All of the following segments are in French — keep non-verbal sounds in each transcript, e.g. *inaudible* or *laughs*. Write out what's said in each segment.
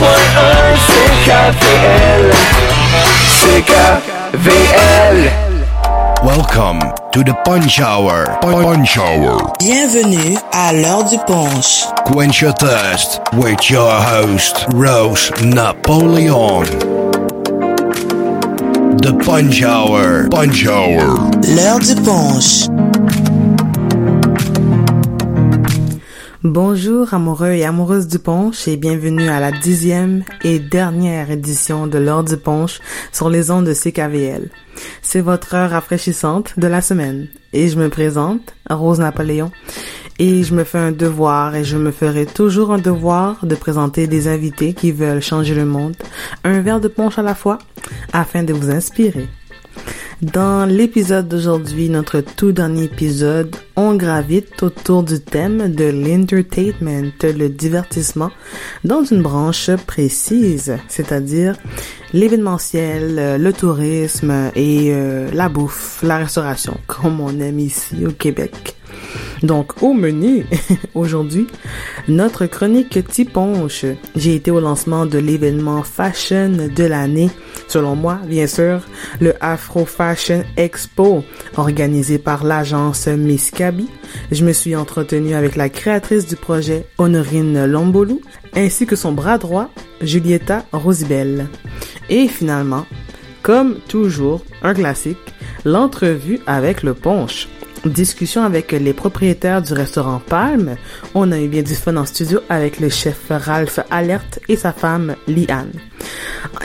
CKVL. CKVL. Welcome to the Punch Hour. Punch Hour. Bienvenue à l'heure du punch. Quench your thirst with your host, Rose Napoleon. The Punch Hour. Punch Hour. L'heure du punch. Bonjour amoureux et amoureuses du punch et bienvenue à la dixième et dernière édition de l'heure du punch sur les ondes de CKVL. C'est votre heure rafraîchissante de la semaine et je me présente, Rose Napoléon, et je me fais un devoir et je me ferai toujours un devoir de présenter des invités qui veulent changer le monde, un verre de punch à la fois, afin de vous inspirer. Dans l'épisode d'aujourd'hui, notre tout dernier épisode, on gravite autour du thème de l'entertainment, le divertissement, dans une branche précise, c'est-à-dire l'événementiel, le tourisme et euh, la bouffe, la restauration, *laughs* comme on aime ici au Québec. Donc, au menu, *laughs* aujourd'hui, notre chronique Tiponche. J'ai été au lancement de l'événement fashion de l'année, selon moi, bien sûr, le Afro Fashion Expo, organisé par l'agence Miss Kaby. Je me suis entretenu avec la créatrice du projet, Honorine Lombolou, ainsi que son bras droit, Julieta Rosibel. Et finalement, comme toujours, un classique, l'entrevue avec le punch discussion avec les propriétaires du restaurant Palme. On a eu bien du fun en studio avec le chef Ralph Alert et sa femme Liane.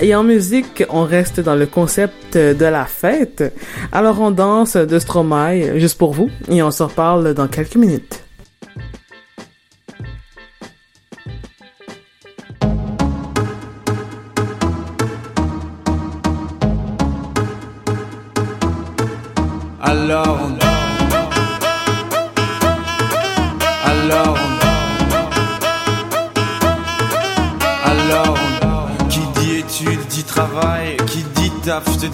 Et en musique, on reste dans le concept de la fête. Alors on danse de Stromae juste pour vous et on se reparle dans quelques minutes.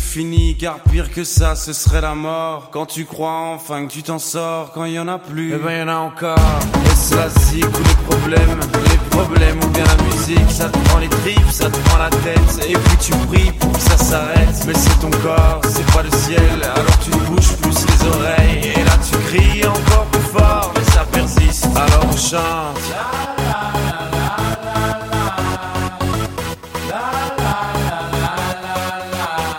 fini car pire que ça ce serait la mort. Quand tu crois enfin que tu t'en sors quand il y en a plus. Eh ben y en a encore. Et cela zik ou les problèmes. Les problèmes ou bien la musique Ça te prend les tripes, ça te prend la tête. Et puis tu pries pour que ça s'arrête. Mais c'est ton corps, c'est pas le ciel. Alors tu bouges plus les oreilles. Et là tu cries encore plus fort. Mais ça persiste Alors on chante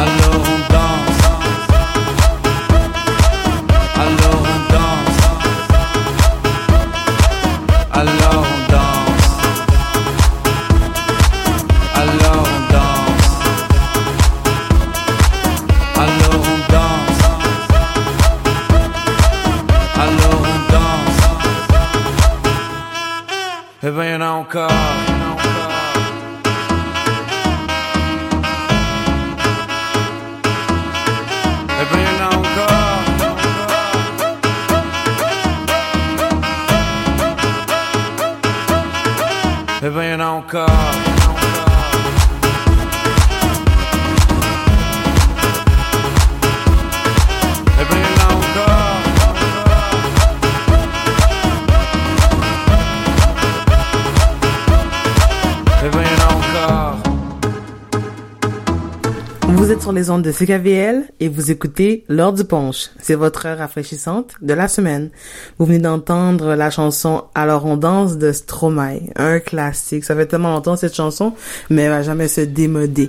alone sur les ondes de CKVL et vous écoutez L'heure du punch. C'est votre heure rafraîchissante de la semaine. Vous venez d'entendre la chanson Alors on danse de Stromae, un classique. Ça fait tellement longtemps cette chanson, mais elle va jamais se démoder.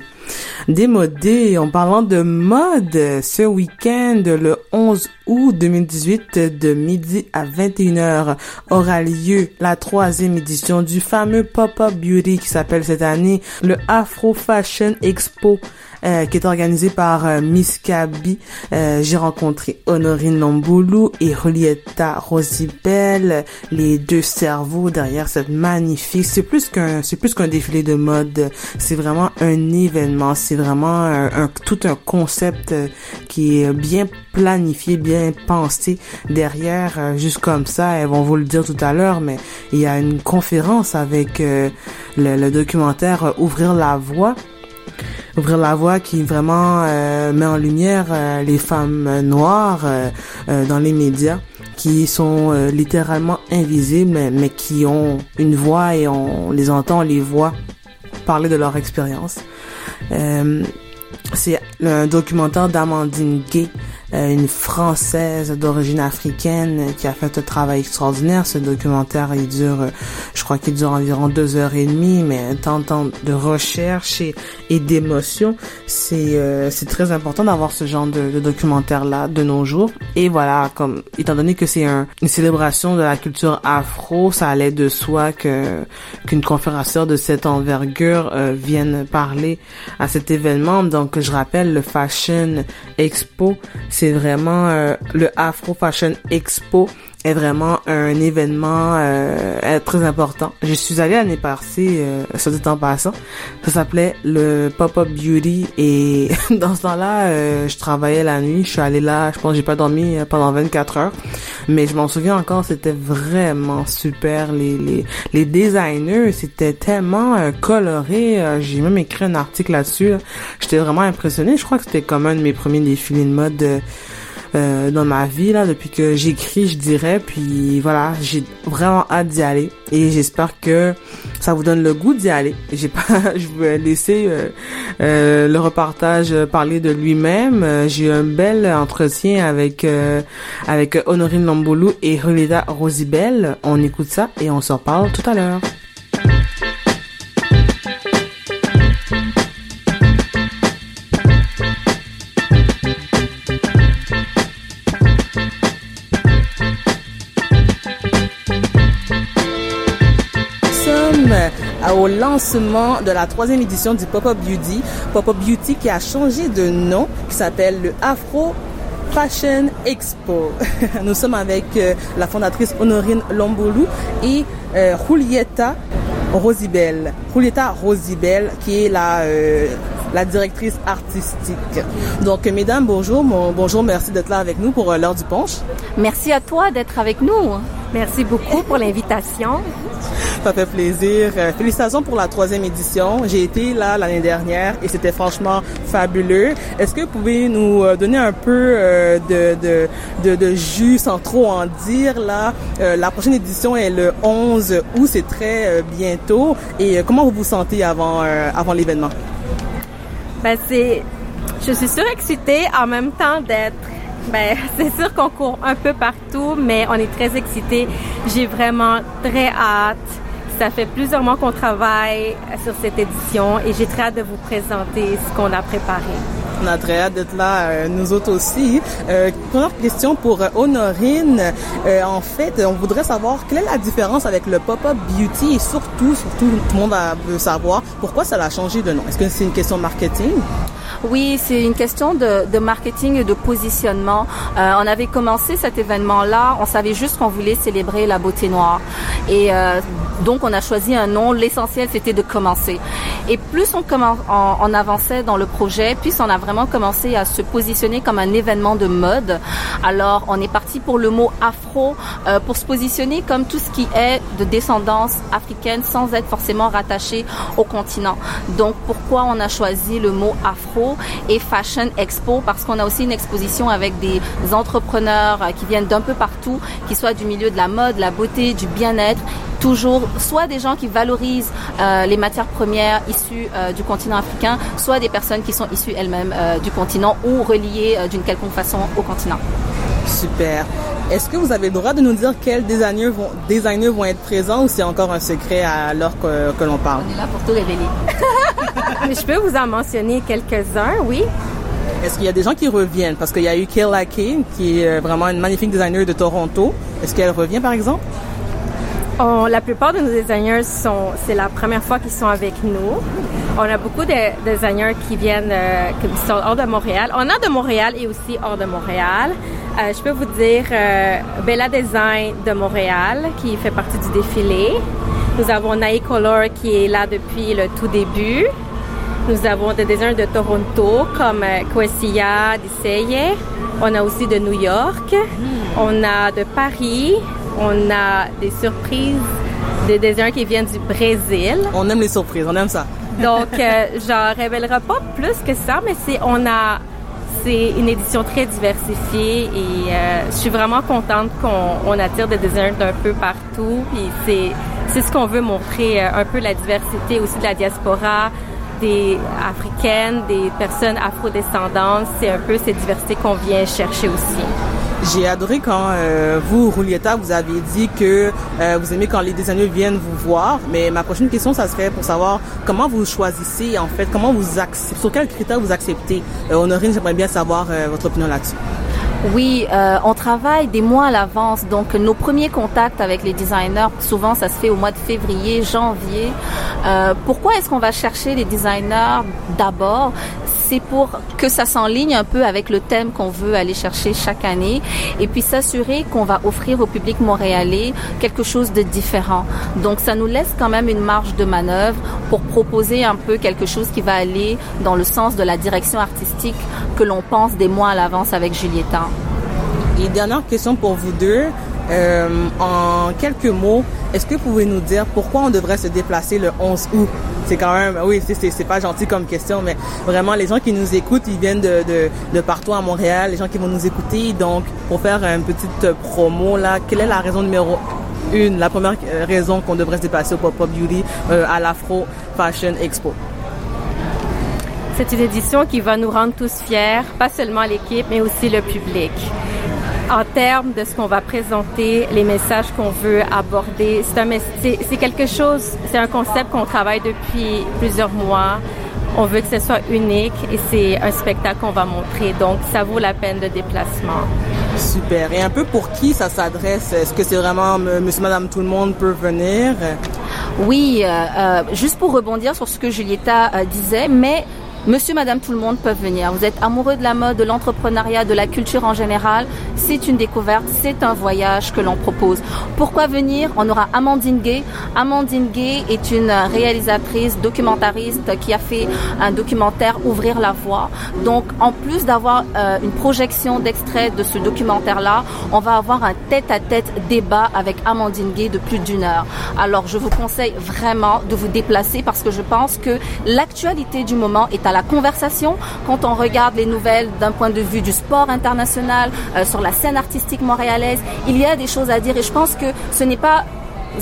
Démodé, en parlant de mode, ce week-end, le 11 août 2018, de midi à 21h, aura lieu la troisième édition du fameux Pop-Up Beauty qui s'appelle cette année le Afro Fashion Expo. Euh, qui est organisé par euh, Miss Kaby. Euh, J'ai rencontré Honorine Lomboulou et Julieta Rosibel, les deux cerveaux derrière cette magnifique. C'est plus qu'un, c'est plus qu'un défilé de mode. C'est vraiment un événement. C'est vraiment un, tout un concept euh, qui est bien planifié, bien pensé derrière. juste comme ça, elles vont vous le dire tout à l'heure, mais il y a une conférence avec le, documentaire Ouvrir la voie Ouvrir la voie qui vraiment euh, met en lumière euh, les femmes noires euh, euh, dans les médias qui sont euh, littéralement invisibles mais, qui ont une voix et on les entend, on les voit parler de leur expérience. Euh, c'est un documentaire d'Amandine Gay, une Française d'origine africaine euh, qui a fait un travail extraordinaire. Ce documentaire, il dure, euh, je crois qu'il dure environ deux heures et demie, mais tant, tant de recherche et, et d'émotion, c'est euh, c'est très important d'avoir ce genre de, documentaire-là de nos jours. Et voilà, comme étant donné que c'est un, une célébration de la culture afro, ça allait de soi que qu'une conférencière de cette envergure euh, vienne parler à cet événement. Donc, je rappelle, le Fashion Expo, c'est vraiment euh, le Afro Fashion Expo est vraiment un événement euh, très important. Je suis allée l'année passée, euh, ça dit en passant. Ça s'appelait le Pop-Up Beauty et *laughs* dans ce temps-là, euh, je travaillais la nuit. Je suis allée là, je pense que j'ai pas dormi euh, pendant 24 heures. Mais je m'en souviens encore, c'était vraiment super. Les, les, les designers, c'était tellement euh, coloré. Euh, j'ai même écrit un article là-dessus. là. J'étais vraiment impressionnée. Je crois que c'était comme un de mes premiers défilés de mode euh, dans ma vie là depuis que j'écris je dirais. Puis voilà j'ai vraiment hâte d'y aller. Et j'espère que ça vous donne le goût d'y aller. J'ai pas *laughs* je vais laisser euh, euh, le reportage parler de lui-même. Euh, j'ai eu un bel entretien avec euh, avec Honorine Lomboulou et Relida Rosibel. On écoute ça et on s'en parle tout à l'heure au lancement de la troisième édition du Pop-Up Beauty. Pop-Up Beauty qui a changé de nom, qui s'appelle le Afro Fashion Expo. *laughs* Nous sommes avec euh, la fondatrice Honorine Lomboulou et euh, Julieta Rosibel. Julieta Rosibel qui est la euh, la directrice artistique. Donc, mesdames, bonjour. Bonjour, merci d'être là avec nous pour euh, l'heure du punch. Merci à toi d'être avec nous. Merci beaucoup pour l'invitation. Ça fait plaisir. Euh, Félicitations pour la troisième édition. J'ai été là l'année dernière et c'était franchement fabuleux. Est-ce que vous pouvez nous euh, donner un peu euh, de, de, de, de jus sans trop en dire là? La prochaine édition est le 11 août, c'est très bientôt. Et comment vous vous sentez avant, avant l'événement? Ben c'est, je suis surexcitée en même temps d'être. Ben *laughs* c'est sûr qu'on court un peu partout, mais on est très excités. J'ai vraiment très hâte. Ça fait plusieurs mois qu'on travaille sur cette édition et j'ai très hâte de vous présenter ce qu'on a préparé. On a très hâte d'être là, euh, nous autres aussi. Euh, première question pour euh, Honorine. En fait, on voudrait savoir quelle est la différence avec le pop-up beauty et surtout, surtout, tout le monde veut savoir pourquoi ça a changé de nom. Est-ce que c'est une question marketing? Oui, c'est une question de, marketing et de positionnement. Euh, on avait commencé cet événement-là, on savait juste qu'on voulait célébrer la beauté noire. Et euh, donc, on a choisi un nom. L'essentiel, c'était de commencer. Et plus on, avançait dans le projet, plus on a vraiment commencé à se positionner comme un événement de mode. Alors, on est parti pour le mot afro, euh, pour se positionner comme tout ce qui est de descendance africaine sans être forcément rattaché au continent. Donc, pourquoi on a choisi le mot afro? Et Fashion Expo Parce qu'on a aussi une exposition avec des entrepreneurs euh, qui viennent d'un peu partout, qui soient du milieu de la mode, la beauté, du bien-être toujours soit des gens qui valorisent euh, les matières premières issues euh, du continent africain, soit des personnes qui sont issues elles-mêmes du continent ou reliées d'une quelconque façon au continent. Super. Est-ce que vous avez le droit de nous dire quels designers vont, designers vont être présents ou c'est encore un secret à l'heure que, que l'on parle? On est là pour tout révéler. *laughs* Mais je peux vous en mentionner quelques-uns, oui. Est-ce qu'il y a des gens qui reviennent? Parce qu'il y a eu Kayla Kane, qui est vraiment une magnifique designer de Toronto. Est-ce qu'elle revient, par exemple? On, la plupart de nos designers sont, c'est la première fois qu'ils sont avec nous. On a beaucoup de designers qui viennent, euh, qui sont hors de Montréal. On a de Montréal et aussi hors de Montréal. Euh, je peux vous dire euh, Bella Design de Montréal qui fait partie du défilé. Nous avons Nae Color qui est là depuis le tout début. Nous avons des designers de Toronto comme euh, Kwesiya Diseye. On a aussi de New York. On a de Paris. On a des surprises, des designers qui viennent du Brésil. On aime les surprises, on aime ça. Donc, *laughs* euh, j'en révélerai pas plus que ça, mais c'est on a c'est une édition très diversifiée et euh, je suis vraiment contente qu'on on attire des designers d'un peu partout. Puis c'est c'est ce qu'on veut montrer euh, un peu la diversité aussi de la diaspora des africaines, des personnes afrodescendantes. C'est un peu cette diversité qu'on vient chercher aussi. J'ai adoré quand euh, vous, Roulietta, vous avez dit que euh, vous aimez quand les designers viennent vous voir. Mais ma prochaine question, ça serait pour savoir comment vous choisissez, en fait, comment vous acceptez, sur quels critères vous acceptez. Euh, Honorine, j'aimerais bien savoir votre opinion là-dessus. Oui, on travaille des mois à l'avance. Donc, nos premiers contacts avec les designers, souvent, ça se fait au mois de février, janvier. Euh, pourquoi est-ce qu'on va chercher les designers d'abord? C'est pour que ça s'enligne un peu avec le thème qu'on veut aller chercher chaque année et puis s'assurer qu'on va offrir au public montréalais quelque chose de différent. Donc ça nous laisse quand même une marge de manœuvre pour proposer un peu quelque chose qui va aller dans le sens de la direction artistique que l'on pense des mois à l'avance avec Julietta. Et dernière question pour vous deux. Euh, en quelques mots, est-ce que vous pouvez nous dire pourquoi on devrait se déplacer le 11 août? C'est quand même, oui, c'est pas gentil comme question, mais vraiment, les gens qui nous écoutent, ils viennent de, partout à Montréal, les gens qui vont nous écouter. Donc, pour faire une petite promo, là, quelle est la raison numéro une, la première raison qu'on devrait se déplacer au Pop-Up Beauty euh, à l'Afro Fashion Expo? C'est une édition qui va nous rendre tous fiers, pas seulement l'équipe, mais aussi le public en termes de ce qu'on va présenter, les messages qu'on veut aborder. C'est quelque chose, c'est un concept qu'on travaille depuis plusieurs mois. On veut que ce soit unique et c'est un spectacle qu'on va montrer. Donc, ça vaut la peine de déplacement. Super. Et un peu pour qui ça s'adresse? Est-ce que c'est vraiment monsieur, madame, tout le monde peut venir? Oui, euh, euh, juste pour rebondir sur ce que Julietta euh, disait, mais Monsieur, Madame, tout le monde peuvent venir. Vous êtes amoureux de la mode, de l'entrepreneuriat, de la culture en général. C'est une découverte, c'est un voyage que l'on propose. Pourquoi venir? On aura Amandine Gay. Amandine Gay est une réalisatrice, documentariste qui a fait un documentaire Ouvrir la voie. Donc, en plus d'avoir euh, une projection d'extrait de ce documentaire-là, on va avoir un tête-à-tête -tête débat avec Amandine Gay de plus d'une heure. Alors, je vous conseille vraiment de vous déplacer parce que je pense que l'actualité du moment est à la conversation quand on regarde les nouvelles d'un point de vue du sport international, euh, sur la scène artistique montréalaise. Il y a des choses à dire et je pense que ce n'est pas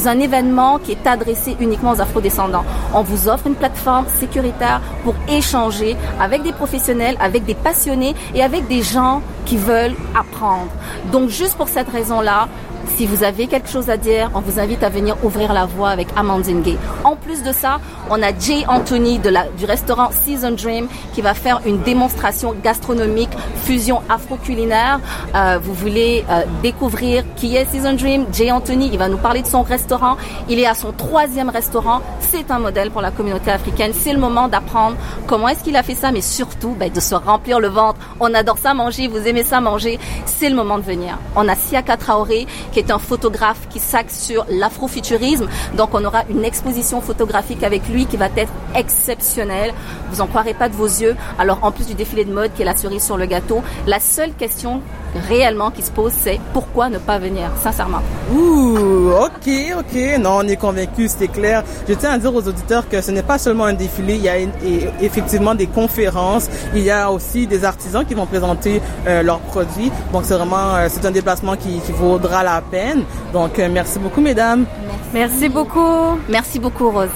un événement qui est adressé uniquement aux afrodescendants. On vous offre une plateforme sécuritaire pour échanger avec des professionnels, avec des passionnés et avec des gens qui veulent apprendre. Donc juste pour cette raison-là, Si vous avez quelque chose à dire, on vous invite à venir ouvrir la voie avec Amandine Gay. En plus de ça, on a Jay Anthony du restaurant Season Dream qui va faire une démonstration gastronomique, fusion afro-culinaire. Euh, vous voulez euh, découvrir qui est Season Dream? Jay Anthony, il va nous parler de son restaurant. Il est à son troisième restaurant. C'est un modèle pour la communauté africaine. C'est le moment d'apprendre comment est-ce qu'il a fait ça, mais surtout ben, de se remplir le ventre. On adore ça manger, vous aimez ça manger. C'est le moment de venir. On a Siaka Traoré, qui est un photographe qui s'axe sur l'afrofuturisme. Donc on aura une exposition photographique avec lui qui va être exceptionnelle. Vous en croirez pas de vos yeux. Alors en plus du défilé de mode qui est la cerise sur le gâteau, la seule question réellement qui se pose, c'est pourquoi ne pas venir, sincèrement. Ouh, ok, ok. Non, on est convaincu, c'est clair. Je tiens à dire aux auditeurs que ce n'est pas seulement un défilé, il y a une- et- effectivement des conférences, il y a aussi des artisans qui vont présenter euh, leurs produits. Donc c'est vraiment, euh, c'est un déplacement qui, qui vaudra la peine. Donc euh, merci beaucoup, mesdames. Merci beaucoup. Merci beaucoup, Rose.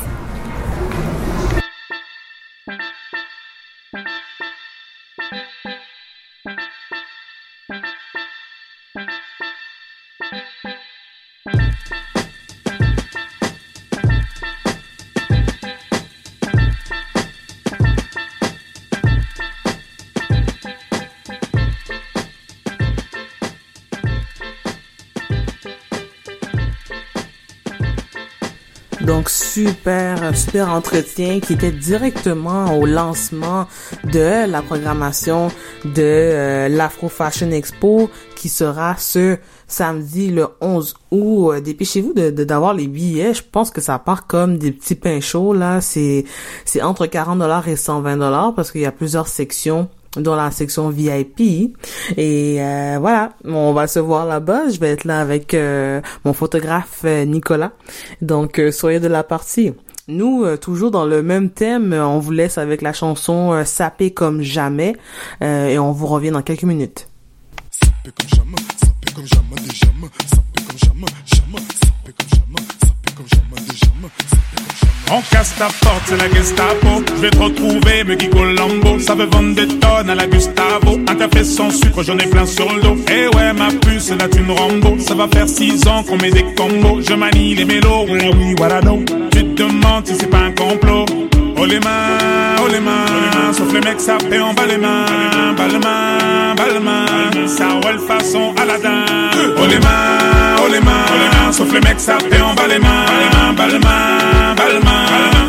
Super, super entretien qui était directement au lancement de la programmation de euh, l'Afro Fashion Expo qui sera ce samedi le 11 août. Euh, Dépêchez-vous d'avoir les billets. Je pense que ça part comme des petits pains chauds là. C'est c'est entre 40 dollars et 120 dollars parce qu'il y a plusieurs sections dans la section VIP. Et euh, voilà, on va se voir là-bas. Je vais être là avec euh, mon photographe euh, Nicolas. Donc, euh, soyez de la partie. Nous, euh, toujours dans le même thème, euh, on vous laisse avec la chanson euh, Sapé comme jamais. Euh, et on vous revient dans quelques minutes. On casse ta porte, c'est la Gestapo. Je vais te retrouver, me Guigo Lambo. Ça veut vendre des tonnes à la Gustavo. Un café sans sucre, j'en ai plein sur le dos. Eh ouais, ma puce, là tu une Rambo. Ça va faire six ans qu'on met des combos. Je manie les mélos, ouais, oui, voilà, non. Tu te demandes si c'est pas un complot. Oh les mains, oh les mains, sauf les mecs ça fait en bas les mains, bas les mains, bas les mains, ça roule façon Aladdin. Oh les mains, oh les mains, sauf les mecs ça fait en bas les mains, bas les mains, bas les mains,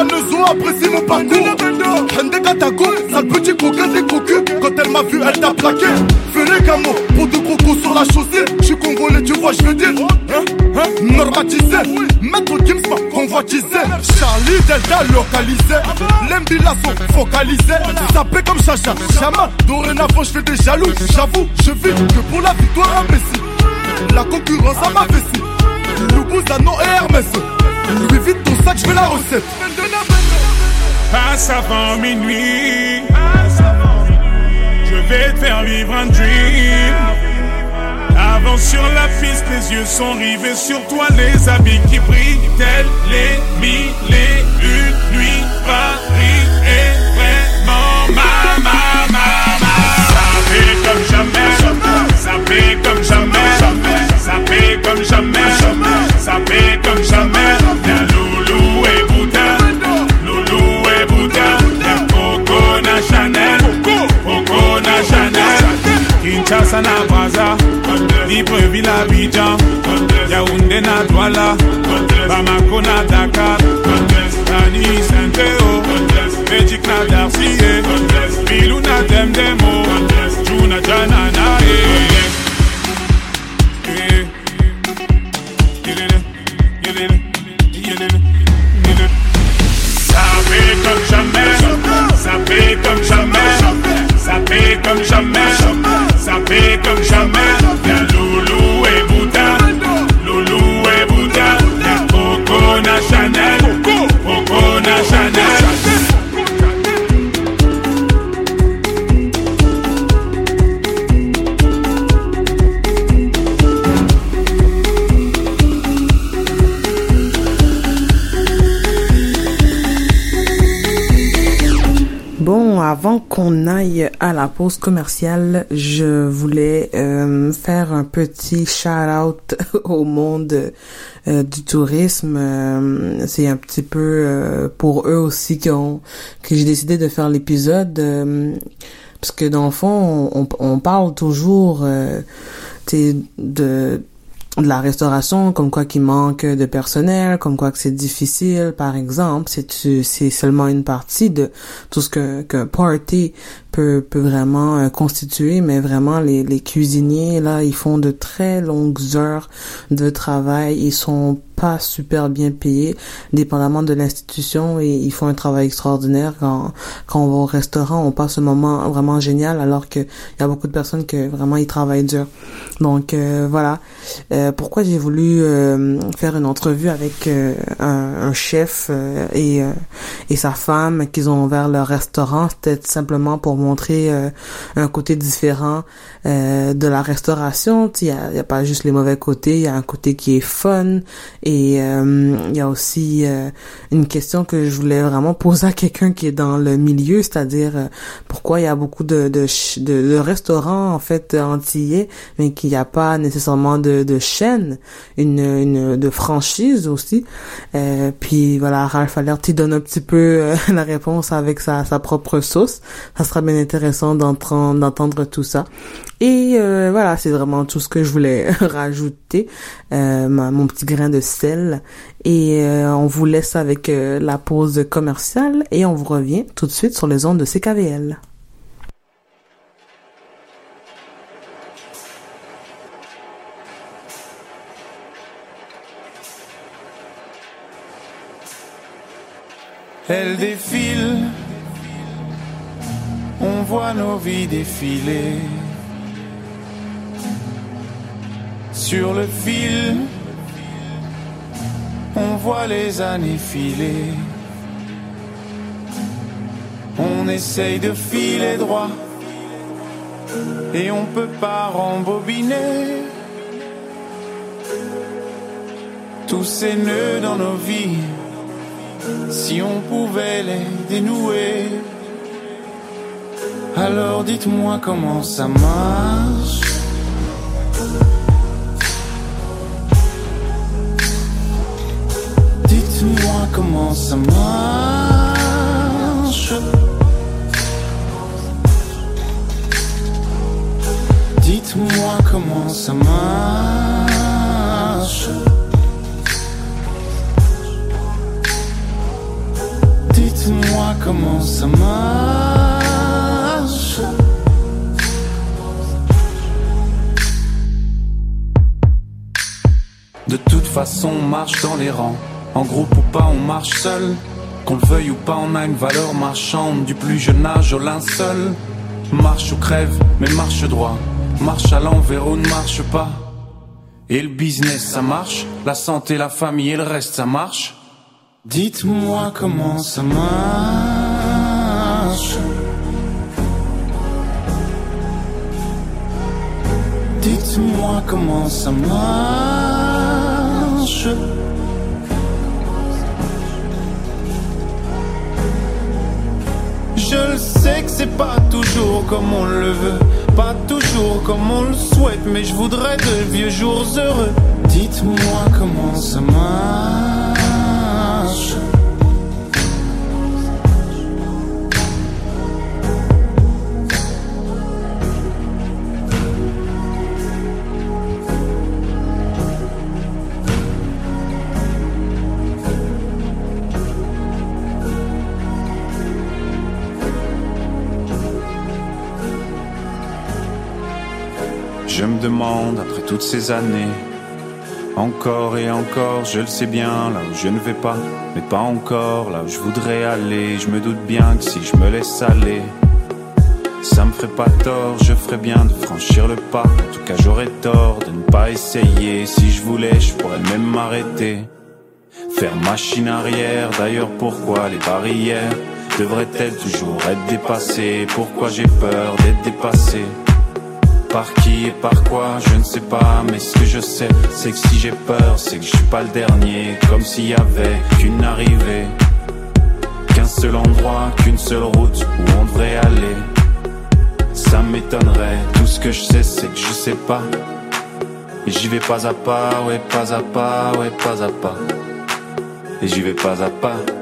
la maison, apprécie mon parcours. Hende Katako, sale petit coquin des cocus. Quand elle m'a vu, elle t'a plaqué. Les camos, pour de crocos sur la chaussée. Je suis congolais, tu vois, je veux dire. Hein, hein, normatisé. Maître Gims m'a convoitisé. Charlie Delta localisé. L'embila sont focalisés. Sapé comme Chacha, Chama. Dorénavant, je fais des jaloux. J'avoue, je vis que pour la victoire imbécile. La concurrence à ma vessie. Loubouzanon et Hermès. Lui vite ton sac, je fais la recette. Passe avant minuit. Je vais te faire vivre un dream. Avance sur la piste, les yeux sont rivés sur toi, les habits qui brillent, tels les mille et une nuits. Paris est vraiment ma, ma, ma, ma. Ça fait comme jamais, ça fait comme jamais, ça fait comme jamais, ça fait comme jamais. Kinshasa na Yaoundé na Douala, Bamako na Dakar, na Darcy, Bilou na Demdemo, Juna Ça paie comme jamais, ça paie comme jamais, ça paie comme jamais. Et comme jamais, qu'on aille à la pause commerciale, je voulais euh, faire un petit shout-out *laughs* au monde euh, du tourisme. Euh, c'est un petit peu pour eux aussi qu'on que j'ai décidé de faire l'épisode. parce que dans le fond, on, on parle toujours de de la restauration, comme quoi qu'il manque de personnel, comme quoi que c'est difficile, par exemple, c'est c'est seulement une partie de tout ce que qu'un party peut peut vraiment euh, constituer, mais vraiment les les cuisiniers là, ils font de très longues heures de travail, ils sont pas super bien payés, dépendamment de l'institution, et ils font un travail extraordinaire. Quand, quand on va au restaurant, on passe un moment vraiment génial, alors qu'il y a beaucoup de personnes que vraiment ils travaillent dur. Donc euh, voilà. Euh, pourquoi j'ai voulu euh, faire une entrevue avec un, chef et et sa femme qu'ils ont ouvert leur restaurant, c'était simplement pour montrer un côté différent de la restauration. Il y a, a pas juste les mauvais côtés, il y a un côté qui est fun euh, il y a aussi euh, une question que je voulais vraiment poser à quelqu'un qui est dans le milieu, c'est-à-dire euh, pourquoi il y a beaucoup de, de, de, restaurants en fait antillais, mais qu'il n'y a pas nécessairement de, de chaîne, une, une de franchise aussi. puis voilà, Ralph Alert il donne un petit peu *laughs* la réponse avec sa, sa propre sauce. Ça sera bien intéressant d'entendre tout ça. Et voilà, c'est vraiment tout ce que je voulais *laughs* rajouter, mon petit grain de et euh, on vous laisse avec euh, la pause commerciale et on vous revient tout de suite sur les ondes de CKVL. Elle défile, on voit nos vies défiler. Sur le fil on voit les années filer. On essaye de filer droit et on peut pas rembobiner tous ces nœuds dans nos vies. Si on pouvait les dénouer, alors dites-moi comment ça marche. Dites-moi comment ça marche. Dites-moi comment ça marche. Dites-moi comment ça marche. De toute façon, on marche dans les rangs. En groupe ou pas, on marche seul. Qu'on le veuille ou pas, on a une valeur marchande du plus jeune âge au linceul. Marche ou crève, mais marche droit. Marche à l'envers ou ne marche pas. Et le business, ça marche. La santé, la famille et le reste, ça marche. Dites-moi comment ça marche. Dites-moi comment ça marche. Je le sais que c'est pas toujours comme on le veut, pas toujours comme on le souhaite, mais je voudrais de vieux jours heureux. Dites-moi comment ça marche. Après toutes ces années, encore et encore, je le sais bien, là où je ne vais pas, mais pas encore, là où je voudrais aller. Je me doute bien que si je me laisse aller, ça me ferait pas tort, je ferais bien de franchir le pas. En tout cas, j'aurais tort de ne pas essayer. Si je voulais, je pourrais même m'arrêter. Faire machine arrière, d'ailleurs, pourquoi les barrières devraient-elles toujours être dépassées? Pourquoi j'ai peur d'être dépassé? Par qui et par quoi, je ne sais pas, mais ce que je sais, c'est que si j'ai peur, c'est que je suis pas le dernier, comme s'il y avait qu'une arrivée qu'un seul endroit, qu'une seule route où on devrait aller. Ça m'étonnerait, tout ce que je sais c'est que je sais pas. Et j'y vais pas à pas, ouais pas à pas, ouais pas à pas. Et j'y vais pas à pas, pas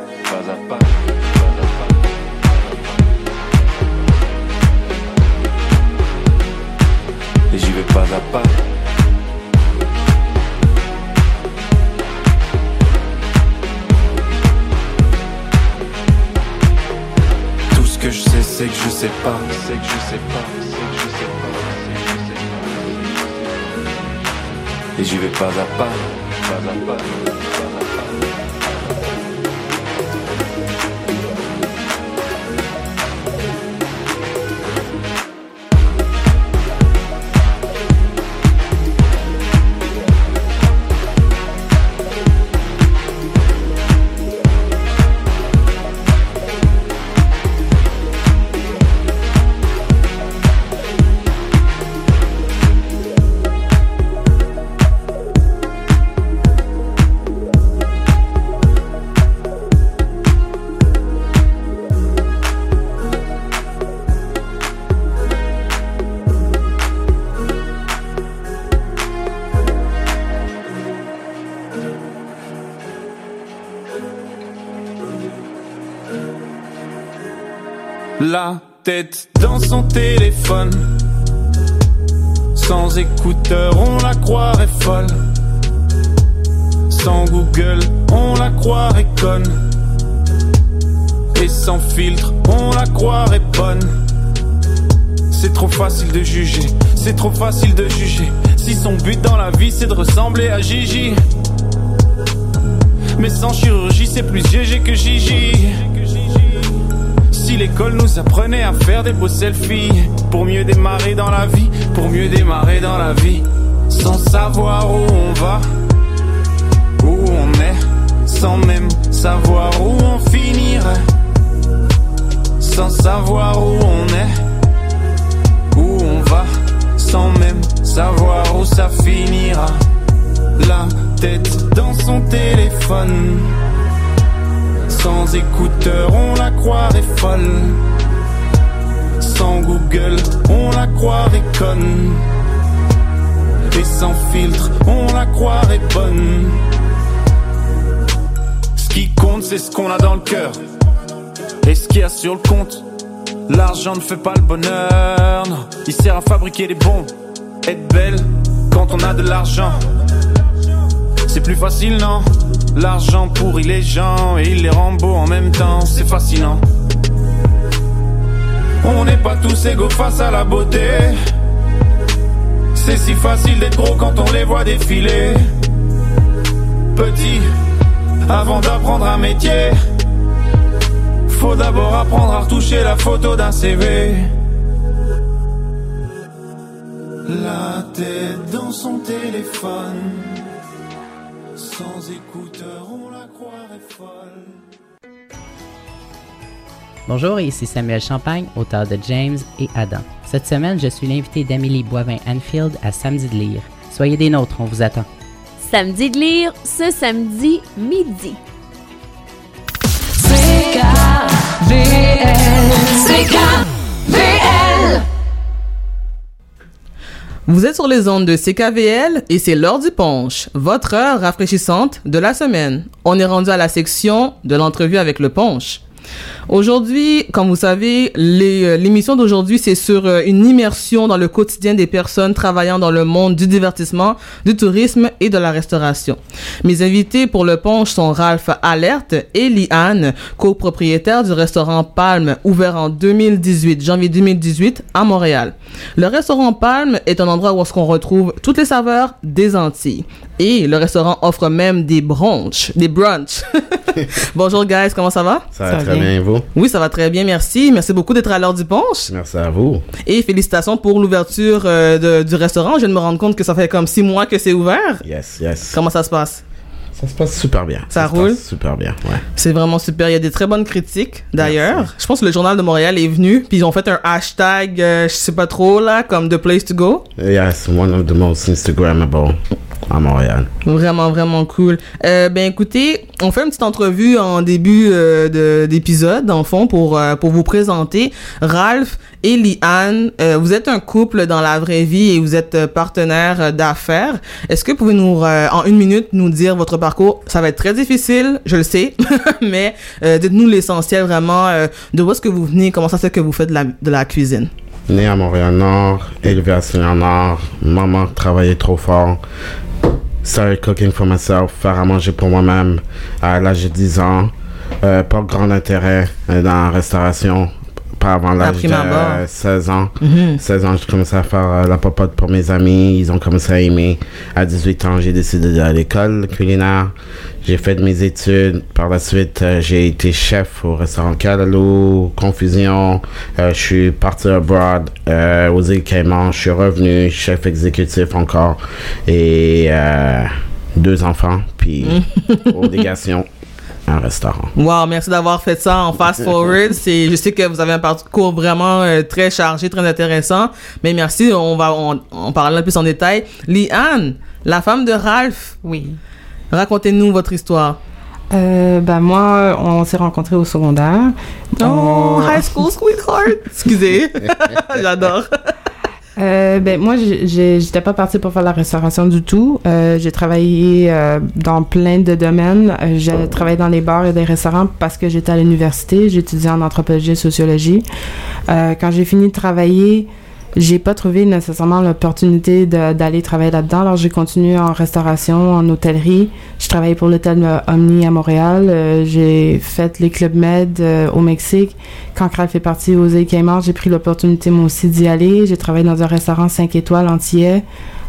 sais pas, c'est que je sais pas, c'est que je sais pas, c'est que je sais pas. Et j'y vais pas à pas, pas à pas. Dans son téléphone. Sans écouteurs, on la croirait folle. Sans Google, on la croirait conne. Et sans filtre, on la croirait bonne. C'est trop facile de juger, c'est trop facile de juger. Si son but dans la vie c'est de ressembler à Gigi. Mais sans chirurgie, c'est plus GG que Gigi. Si l'école nous apprenait à faire des beaux selfies. Pour mieux démarrer dans la vie, pour mieux démarrer dans la vie. Sans savoir où on va, où on est. Sans même savoir où on finirait Sans savoir où on est, où on va. Sans même savoir où ça finira. La tête dans son téléphone sans écouteurs, on la croirait folle. Sans Google, on la croirait conne. Et sans filtre, on la croirait bonne. Ce qui compte, c'est ce qu'on a dans le cœur. Et ce qu'il y a sur le compte. L'argent ne fait pas le bonheur. Il sert à fabriquer des bombes. Être belle quand on a de l'argent. C'est plus facile, non? L'argent pourrit les gens et il les rend beaux en même temps, c'est fascinant. On n'est pas tous égaux face à la beauté. C'est si facile d'être gros quand on les voit défiler. Petit, avant d'apprendre un métier, faut d'abord apprendre à retoucher la photo d'un CV. La tête dans son téléphone. Sans écouteurs, on la croirait folle. Bonjour, ici Samuel Champagne, auteur de James et Adam. Cette semaine, je suis l'invité d'Amélie Boivin-Anfield à Samedi de lire. Soyez des nôtres, on vous attend. Samedi de lire, ce samedi midi. Vous êtes sur les ondes de CKVL et c'est l'heure du punch, votre heure rafraîchissante de la semaine. On est rendu à la section de l'entrevue avec le punch. Aujourd'hui, comme vous savez, euh, l'émission d'aujourd'hui, c'est sur euh, une immersion dans le quotidien des personnes travaillant dans le monde du divertissement, du tourisme et de la restauration. Mes invités pour le punch sont Ralph Alerte et Liane, copropriétaires du restaurant Palme, ouvert en 2018, janvier 2018, à Montréal. Le restaurant Palme est un endroit où on retrouve toutes les saveurs des Antilles. Et le restaurant offre même des brunchs, des brunchs. *laughs* Bonjour guys, comment ça va? Ça va très bien, et vous? Oui, ça va très bien, merci. Merci beaucoup d'être à l'heure du punch. Merci à vous. Et félicitations pour l'ouverture euh, du restaurant. Je viens de me rendre compte que ça fait comme six mois que c'est ouvert. Yes, yes. Comment ça se passe? Ça se passe super bien. Ça roule? passe super bien, ouais. C'est vraiment super. Il y a des très bonnes critiques, d'ailleurs. Je pense que le Journal de Montréal est venu, puis ils ont fait un hashtag, euh, je sais pas trop, là, comme The Place to Go. Yes, one of the most Instagrammable à Montréal. Vraiment, vraiment cool. Euh, ben écoutez, on fait une petite entrevue en début euh, de- d'épisode, le fond, pour, euh, pour vous présenter. Ralph et Liane, euh, vous êtes un couple dans la vraie vie et vous êtes partenaires euh, d'affaires. Est-ce que vous pouvez nous, en une minute, nous dire votre parcours? Ça va être très difficile, je le sais, *laughs* mais euh, dites-nous l'essentiel vraiment euh, de où est-ce que vous venez, comment ça se fait que vous faites de la, de la cuisine? Né à Montréal-Nord, élevé à Saint-Nord, maman travaillait trop fort. Started cooking for myself, faire à manger pour moi-même à l'âge de 10 ans. Euh, pas grand intérêt dans la restauration, pas avant l'âge de euh, 16 ans. Mhm. 16 ans, j'ai commencé à faire euh, la popote pour mes amis. Ils ont commencé à aimer. À 18 ans, j'ai décidé d'aller à l'école culinaire. J'ai fait mes études. Par la suite, euh, j'ai été chef au restaurant Calalo, Confusion. Euh, je suis parti abroad aux îles Caïmans. Je suis revenu, chef exécutif encore. Et deux enfants, puis *laughs* obligation, un restaurant. Wow, merci d'avoir fait ça en fast forward. *laughs* C'est, je sais que vous avez un parcours vraiment euh, très chargé, très intéressant. Mais merci, on va on, on parlera plus en détail. Liane, la femme de Ralph. Oui. Racontez-nous votre histoire. Euh, ben moi, on s'est rencontrés au secondaire. Oh, On- high school sweetheart. *laughs* Excusez, *laughs* j'adore. Euh, ben moi, j'étais pas partie pour faire la restauration du tout. Euh, j'ai travaillé euh, dans plein de domaines. Euh, J'ai travaillé dans les bars et des restaurants parce que j'étais à l'université. J'étudiais en anthropologie et sociologie. Euh, quand j'ai fini de travailler, j'ai pas trouvé nécessairement l'opportunité d'aller travailler là-dedans. Alors j'ai continué en restauration, en hôtellerie. Je travaillais pour l'hôtel euh, Omni à Montréal. Euh, j'ai fait les clubs med euh, au Mexique. Quand Ralph fait partie aux îles Caïmans, j'ai pris l'opportunité moi aussi d'y aller. J'ai travaillé dans un restaurant 5 étoiles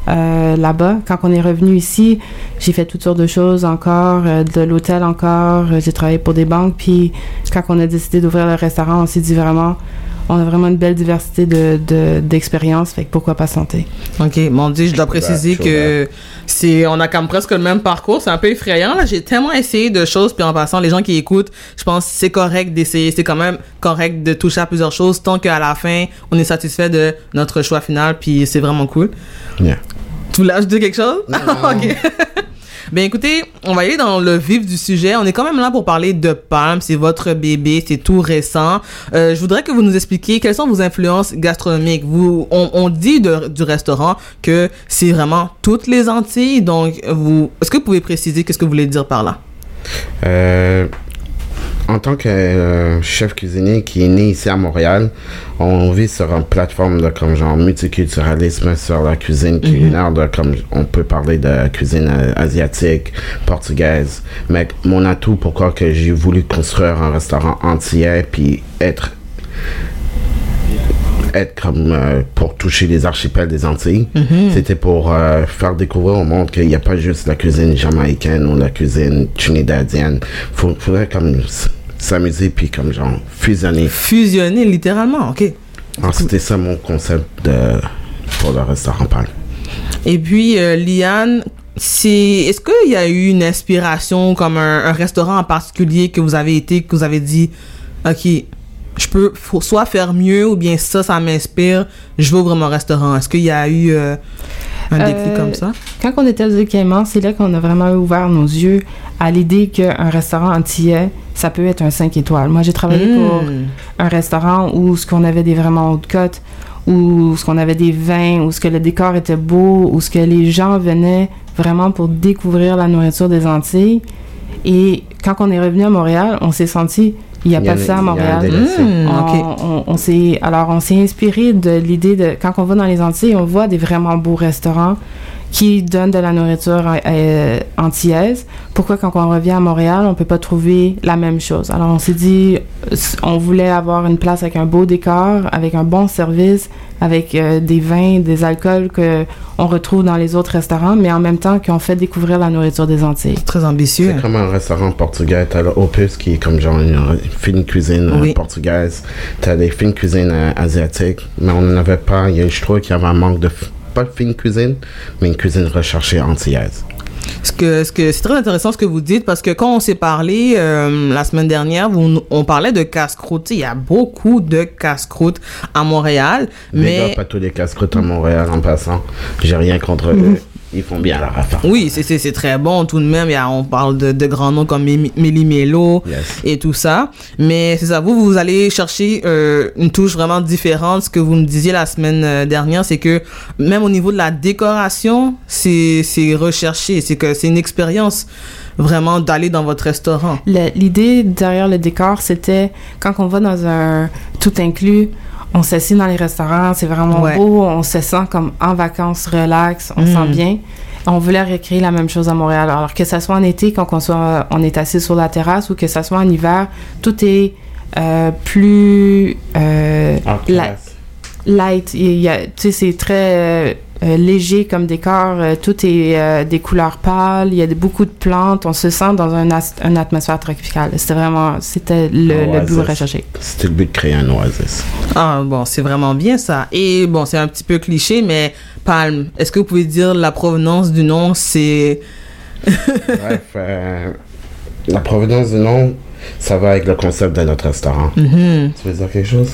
euh, là-bas. Quand on est revenu ici, j'ai fait toutes sortes de choses encore, de l'hôtel encore, j'ai travaillé pour des banques, puis quand on a décidé d'ouvrir le restaurant, on s'est dit vraiment, on a vraiment une belle diversité de, de- d'expériences, fait que pourquoi pas santé. Ok, mon Dieu, je dois préciser que c'est, on a comme presque le même parcours. C'est un peu effrayant. Là, j'ai tellement essayé de choses, puis en passant, les gens qui écoutent, je pense que c'est correct d'essayer. C'est quand même correct de toucher à plusieurs choses, tant qu'à la fin, on est satisfait de notre choix final, puis c'est vraiment cool. Yeah. Tu voulais ajouter quelque chose? *laughs* ok. Ben écoutez, on va aller dans le vif du sujet. On est quand même là pour parler de Palm. C'est votre bébé, c'est tout récent. Euh, je voudrais que vous nous expliquiez quelles sont vos influences gastronomiques. Vous, on, dit du restaurant que c'est vraiment toutes les Antilles. Donc, vous, est-ce que vous pouvez préciser qu'est-ce que vous voulez dire par là? Euh, en tant que euh, chef cuisinier qui est né ici à Montréal, on vit sur une plateforme de comme genre multiculturalisme sur la cuisine culinaire de comme on peut parler de cuisine euh, asiatique, portugaise. Mais mon atout pourquoi que j'ai voulu construire un restaurant entier puis être être comme euh, pour toucher les archipels des Antilles. Mhm. C'était pour euh, faire découvrir au monde qu'il n'y a pas juste la cuisine jamaïcaine ou la cuisine trinidadienne. Faut, faudrait comme s'amuser puis comme genre fusionner. Fusionner littéralement, ok. Alors, c'était ça mon concept de pour le restaurant Palme. Et puis, euh, Liane, c'est, est-ce qu'il y a eu une inspiration comme un, un restaurant en particulier que vous avez été, que vous avez dit, ok, je peux faut soit faire mieux ou bien ça, ça m'inspire, je vais ouvrir mon restaurant. Est-ce qu'il y a eu euh, un déclic Euh, comme ça? Quand on était aux îles Caïmans, c'est là qu'on a vraiment ouvert nos yeux à l'idée qu'un restaurant antillais, ça peut être un 5 étoiles. Moi, j'ai travaillé Mm. pour un restaurant où ce qu'on avait des vraiment hautes cotes, où ce qu'on avait des vins, où ce que le décor était beau, où ce que les gens venaient vraiment pour découvrir la nourriture des Antilles. Et quand on est revenu à Montréal, on s'est senti il n'y a Il y a pas ça à Montréal. Hmm, on, ok. on- on s'est alors on s'est inspiré de l'idée de quand on va dans les Antilles, on voit des vraiment beaux restaurants qui donnent de la nourriture euh, antillaise. Pourquoi quand on revient à Montréal, on peut pas trouver la même chose? Alors on s'est dit, on voulait avoir une place avec un beau décor, avec un bon service, avec euh, des vins, des alcools que on retrouve dans les autres restaurants, mais en même temps qu'on fait découvrir la nourriture des Antilles. Très ambitieux. C'est comme un restaurant portugais. T'as le Opus qui est comme genre une fine cuisine euh, Oui. portugaise. T'as des fines cuisines euh, asiatiques. Mais on n'en avait pas. Il y a- je trouvais qu'il y avait un manque de. Pas fine cuisine, mais une cuisine recherchée antillaise. Ce que, ce que c'est très intéressant ce que vous dites parce que quand on s'est parlé euh, la semaine dernière, vous, on parlait de casse-croûte. Il y a beaucoup de casse-croûte à Montréal, Mais mais pas tous les casse-croûtes à Montréal en passant. J'ai rien contre Mhm. eux. Ils font bien leur affaire. oui, c'est- c'est c'est très bon tout de même. Y a, on parle de, de grands noms comme Méli Méli Mélo Yes. et tout ça. Mais c'est ça, vous, vous allez chercher euh, une touche vraiment différente. Ce que vous me disiez la semaine euh, dernière, c'est que même au niveau de la décoration, c'est c'est recherché. C'est que c'est une expérience vraiment d'aller dans votre restaurant. L'idée derrière le décor, c'était quand on va dans un tout inclus, on s'assied dans les restaurants, c'est vraiment Ouais. beau, on se sent comme en vacances, relax, on Mm. sent bien. On voulait recréer la même chose à Montréal. Alors que ça soit en été, quand on, soit, on est assis sur la terrasse, ou que ça soit en hiver, tout est euh, plus euh, En la- classe. light. Il y a- tu sais, c'est très euh, léger comme décor. Euh, tout est euh, des couleurs pâles. Il y a de- beaucoup de plantes. On se sent dans un une atmosphère tropicale. C'était vraiment, c'était le, but recherché. C'était le but de créer un oasis. Ah bon, c'est vraiment bien ça. Et bon, c'est un petit peu cliché, mais Palme, est-ce que vous pouvez dire la provenance du nom? C'est *laughs* Bref, euh, la provenance du nom, ça va avec le concept de notre restaurant. Mhm. Tu veux dire quelque chose?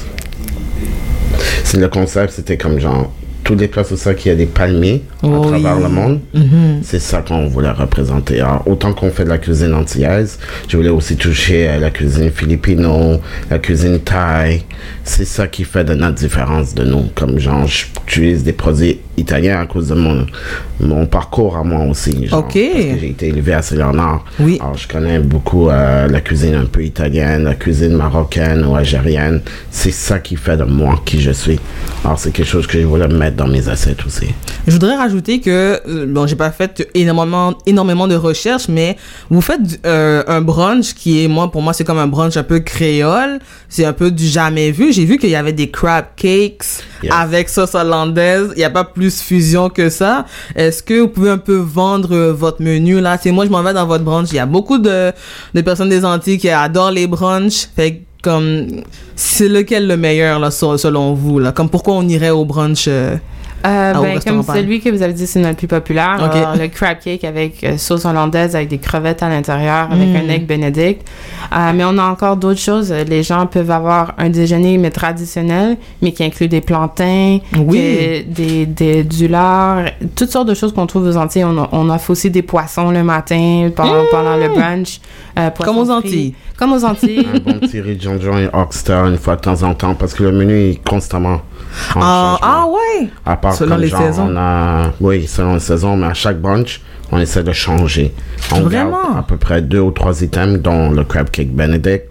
C'est le concept, c'était comme genre, toutes les places où ça qu'il y a des palmiers à Oh travers oui. le monde, Mhm. c'est ça qu'on voulait représenter. Alors, autant qu'on fait de la cuisine antillaise, je voulais aussi toucher à la cuisine filipino, la cuisine thaï. C'est ça qui fait de notre différence de nous. Comme genre, j'utilise des produits italiens à cause de mon, mon parcours à moi aussi. genre, Ok. J'ai été élevé à Saint-Léonard. Oui. Alors, je connais beaucoup euh, la cuisine un peu italienne, la cuisine marocaine ou algérienne. C'est ça qui fait de moi qui je suis. Alors, c'est quelque chose que je voulais mettre dans mes assiettes aussi. Je voudrais rajouter que, euh, bon, j'ai pas fait énormément, énormément de recherches, mais vous faites euh, un brunch qui est, moi, pour moi, c'est comme un brunch un peu créole. C'est un peu du jamais vu. J'ai vu qu'il y avait des crab cakes Yes. avec sauce hollandaise. Il n'y a pas plus fusion que ça. Est-ce que vous pouvez un peu vendre euh, votre menu, là? C'est moi, je m'en vais dans votre brunch. Il y a beaucoup de, personnes des Antilles qui adorent les brunchs. Fait comme, c'est lequel le meilleur, là, selon vous, là? Comme pourquoi on irait au brunch, euh, Euh, Ah, ben, comme celui que vous avez dit, c'est notre plus populaire. Alors, le crab cake avec euh, sauce hollandaise, avec des crevettes à l'intérieur, avec Mm. un egg benedict. Euh, mais on a encore d'autres choses. Les gens peuvent avoir un déjeuner, mais traditionnel, mais qui inclut des plantains, Oui. des, des, du lard, toutes sortes de choses qu'on trouve aux Antilles. On, offre aussi des poissons le matin pendant, pendant le brunch. Euh, Comme aux. Antilles. Comme aux Antilles. un bon petit riz John et Oxstar une fois de temps en temps parce que le menu est constamment en Ah, ah ouais! À part Selon comme les genre, saisons. on a, oui, selon les saisons, mais à chaque brunch, on essaie de changer. On Vraiment? garde à peu près deux ou trois items, dont le crab cake Benedict,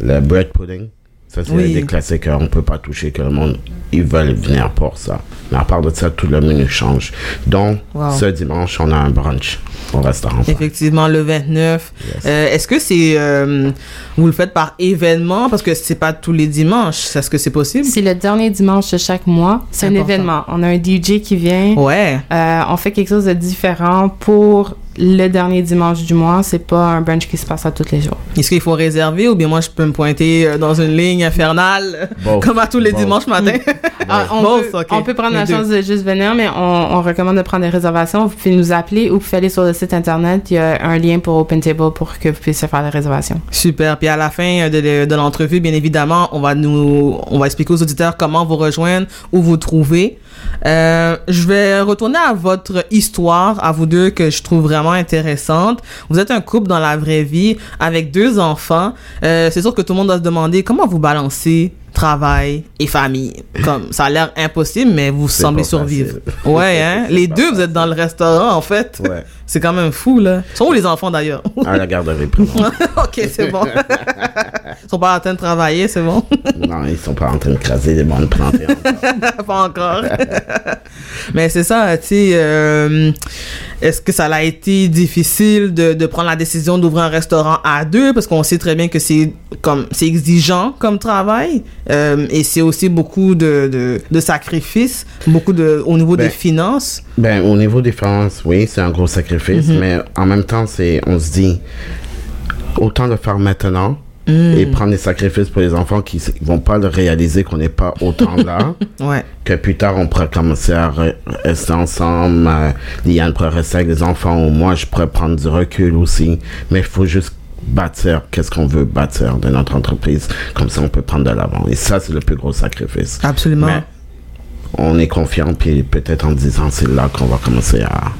le bread pudding. Ça, c'est Oui. des classiques qu'on peut pas toucher, que le monde, ils veulent venir pour ça. Mais à part de ça, tout le menu change. Donc, Wow. ce dimanche, on a un brunch au restaurant. Effectivement, le 29. Euh, Est-ce que c'est euh, vous le faites par événement? Parce que c'est pas tous les dimanches, est-ce que c'est possible? C'est le dernier dimanche de chaque mois. C'est un Important. événement. On a un DJ qui vient. Ouais. Euh, on fait quelque chose de différent pour le dernier dimanche du mois. C'est pas un brunch qui se passe à tous les jours. Est-ce qu'il faut réserver ou bien moi je peux me pointer euh, dans une ligne infernale *laughs* Both. comme à tous les Both. dimanches matin *laughs* Ah, on, Both, peut, on peut prendre Les la deux. chance de juste venir, mais on, on recommande de prendre des réservations. Vous pouvez nous appeler ou vous pouvez aller sur le site internet. Il y a un lien pour Open Table pour que vous puissiez faire les réservations. Super. Puis à la fin de, de- de l'entrevue, bien évidemment, on va nous, on va expliquer aux auditeurs comment vous rejoindre, où vous trouver. Euh, je vais retourner à votre histoire, à vous deux, que je trouve vraiment intéressante. Vous êtes un couple dans la vraie vie avec deux enfants. Euh, c'est sûr que tout le monde doit se demander comment vous balancez travail et famille? Comme ça a l'air impossible, mais vous semblez survivre. facile. Ouais, hein? *laughs* Les deux, vous êtes dans le restaurant, en fait. Ouais. C'est quand même fou, là. Ils sont où les enfants d'ailleurs? À la garderie, présent. *laughs* ok, c'est bon. Ils *laughs* sont pas en train de travailler, c'est bon? non, ils sont pas en train de craser des bonnes plantes. *laughs* pas encore. Mais c'est ça, tu sais. euh, Est-ce que ça a été difficile de, de prendre la décision d'ouvrir un restaurant à deux? Parce qu'on sait très bien que c'est comme c'est exigeant comme travail euh, et c'est aussi beaucoup de, de, de sacrifices, beaucoup de au niveau Ben, des finances. Ben, au niveau des finances, oui, c'est un gros sacrifice, Mhm. mais en même temps, c'est, on se dit, autant le faire maintenant Mm. et prendre des sacrifices pour les enfants qui s- vont pas le réaliser qu'on n'est pas autant là. *laughs* Ouais. Que plus tard, on pourrait commencer à re- rester ensemble. euh, Liane pourrait rester avec les enfants ou moi, je pourrais prendre du recul aussi. Mais il faut juste bâtir qu'est-ce qu'on veut bâtir de notre entreprise. Comme ça, on peut prendre de l'avant. Et ça, c'est le plus gros sacrifice. Absolument. Mais on est confiant, puis peut-être en 10 ans, c'est là qu'on va commencer à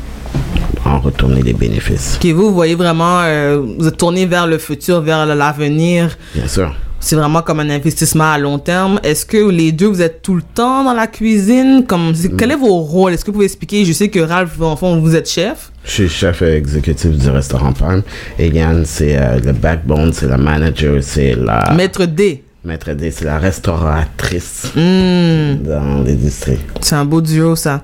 en retourner les bénéfices. Ok, vous, voyez vraiment, euh, vous êtes tourné vers le futur, vers l'avenir. Bien sûr. C'est vraiment comme un investissement à long terme. Est-ce que les deux, vous êtes tout le temps dans la cuisine? Comme, c'est- Quel est vos rôles? Est-ce que vous pouvez expliquer? Je sais que Ralph, en fond, vous êtes chef. Je suis chef exécutif du restaurant Palm. Et Yann, c'est euh, le backbone, c'est la manager, c'est la... Maître D. Maître D, c'est la restauratrice Hmm. dans l'industrie. C'est un beau duo, ça.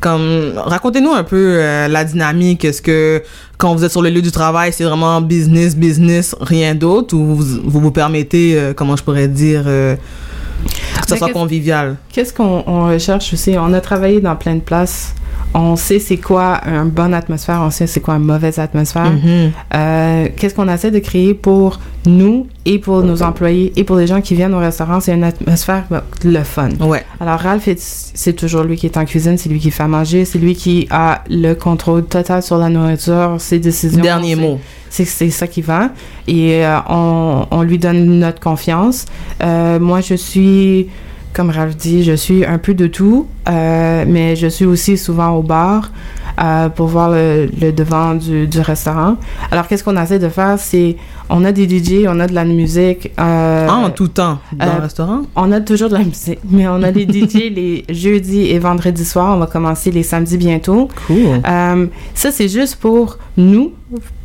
Comme, racontez-nous un peu euh, la dynamique. Est-ce que quand vous êtes sur le lieu du travail, c'est vraiment business, business, rien d'autre, ou vous vous, vous permettez, euh, comment je pourrais dire, euh, que ça Mais soit convivial? Qu'est-ce qu'on on recherche aussi? On a travaillé dans plein de places. On sait c'est quoi une bonne atmosphère, on sait c'est quoi une mauvaise atmosphère. Mhm. Euh, Qu'est-ce qu'on essaie de créer pour nous et pour nos employés et pour les gens qui viennent au restaurant? C'est une atmosphère ben, le fun. Ouais. Alors Ralph, est- c'est toujours lui qui est en cuisine, c'est lui qui fait à manger, c'est lui qui a le contrôle total sur la nourriture, ses décisions. Dernier C'est- mot. C'est c'est ça qui va. Et euh, on, on lui donne notre confiance. Euh, moi, je suis, comme Ralph dit, je suis un peu de tout, euh, mais je suis aussi souvent au bar euh, pour voir le, le devant du, du restaurant. Alors, qu'est-ce qu'on essaie de faire, c'est, on a des DJ, on a de la musique. euh, en tout temps, dans le restaurant? on a toujours de la musique, mais on a des *laughs* DJ les jeudis et vendredis soirs. On va commencer les samedis bientôt. Cool. Ça, c'est juste pour nous,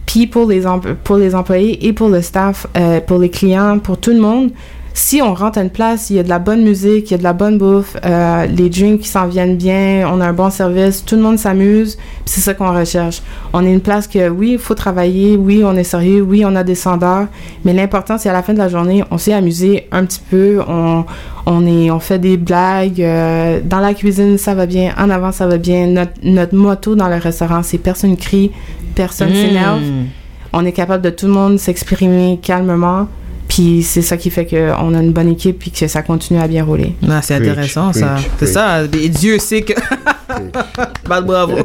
puis pour les, pour les employés et pour le staff, pour les clients, pour tout le monde. Si on rentre à une place, il y a de la bonne musique, il y a de la bonne bouffe, euh, les drinks qui s'en viennent bien, on a un bon service, tout le monde s'amuse, c'est ça qu'on recherche. On est une place que, oui, il faut travailler, oui, on est sérieux, oui, on a des standards, mais l'important, c'est à la fin de la journée, on s'est amusé un petit peu, on, on, est, on fait des blagues, euh, dans la cuisine, ça va bien, en avant, ça va bien. Notre, notre motto dans le restaurant, c'est personne crie, personne Mm. s'énerve. On est capable de tout le monde s'exprimer calmement. Puis c'est ça qui fait qu'on a une bonne équipe puis que ça continue à bien rouler. Ah, c'est Preach, intéressant, ça. C'est ça. Et Dieu sait que. *laughs* *laughs* Bad bravo.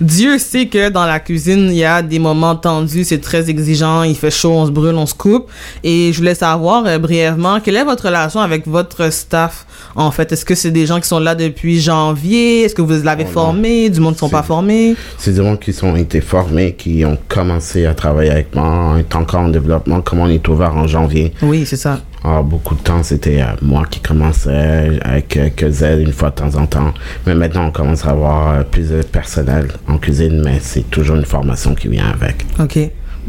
Dieu sait que dans la cuisine, il y a des moments tendus, c'est très exigeant, il fait chaud, on se brûle, on se coupe. Et je voulais savoir euh, brièvement, quelle est votre relation avec votre staff en fait? Est-ce que c'est des gens qui sont là depuis janvier? Est-ce que vous l'avez Oh formé? Du monde qui sont pas formés? C'est des gens qui ont été formés, qui ont commencé à travailler avec moi, on est encore en développement, comme on est ouvert en janvier. Oui, c'est ça. Alors, beaucoup de temps, c'était euh, moi qui commençais avec euh, que Z une fois de temps en temps. Mais maintenant, on commence à avoir euh, plus de personnel en cuisine, mais c'est toujours une formation qui vient avec. Ok,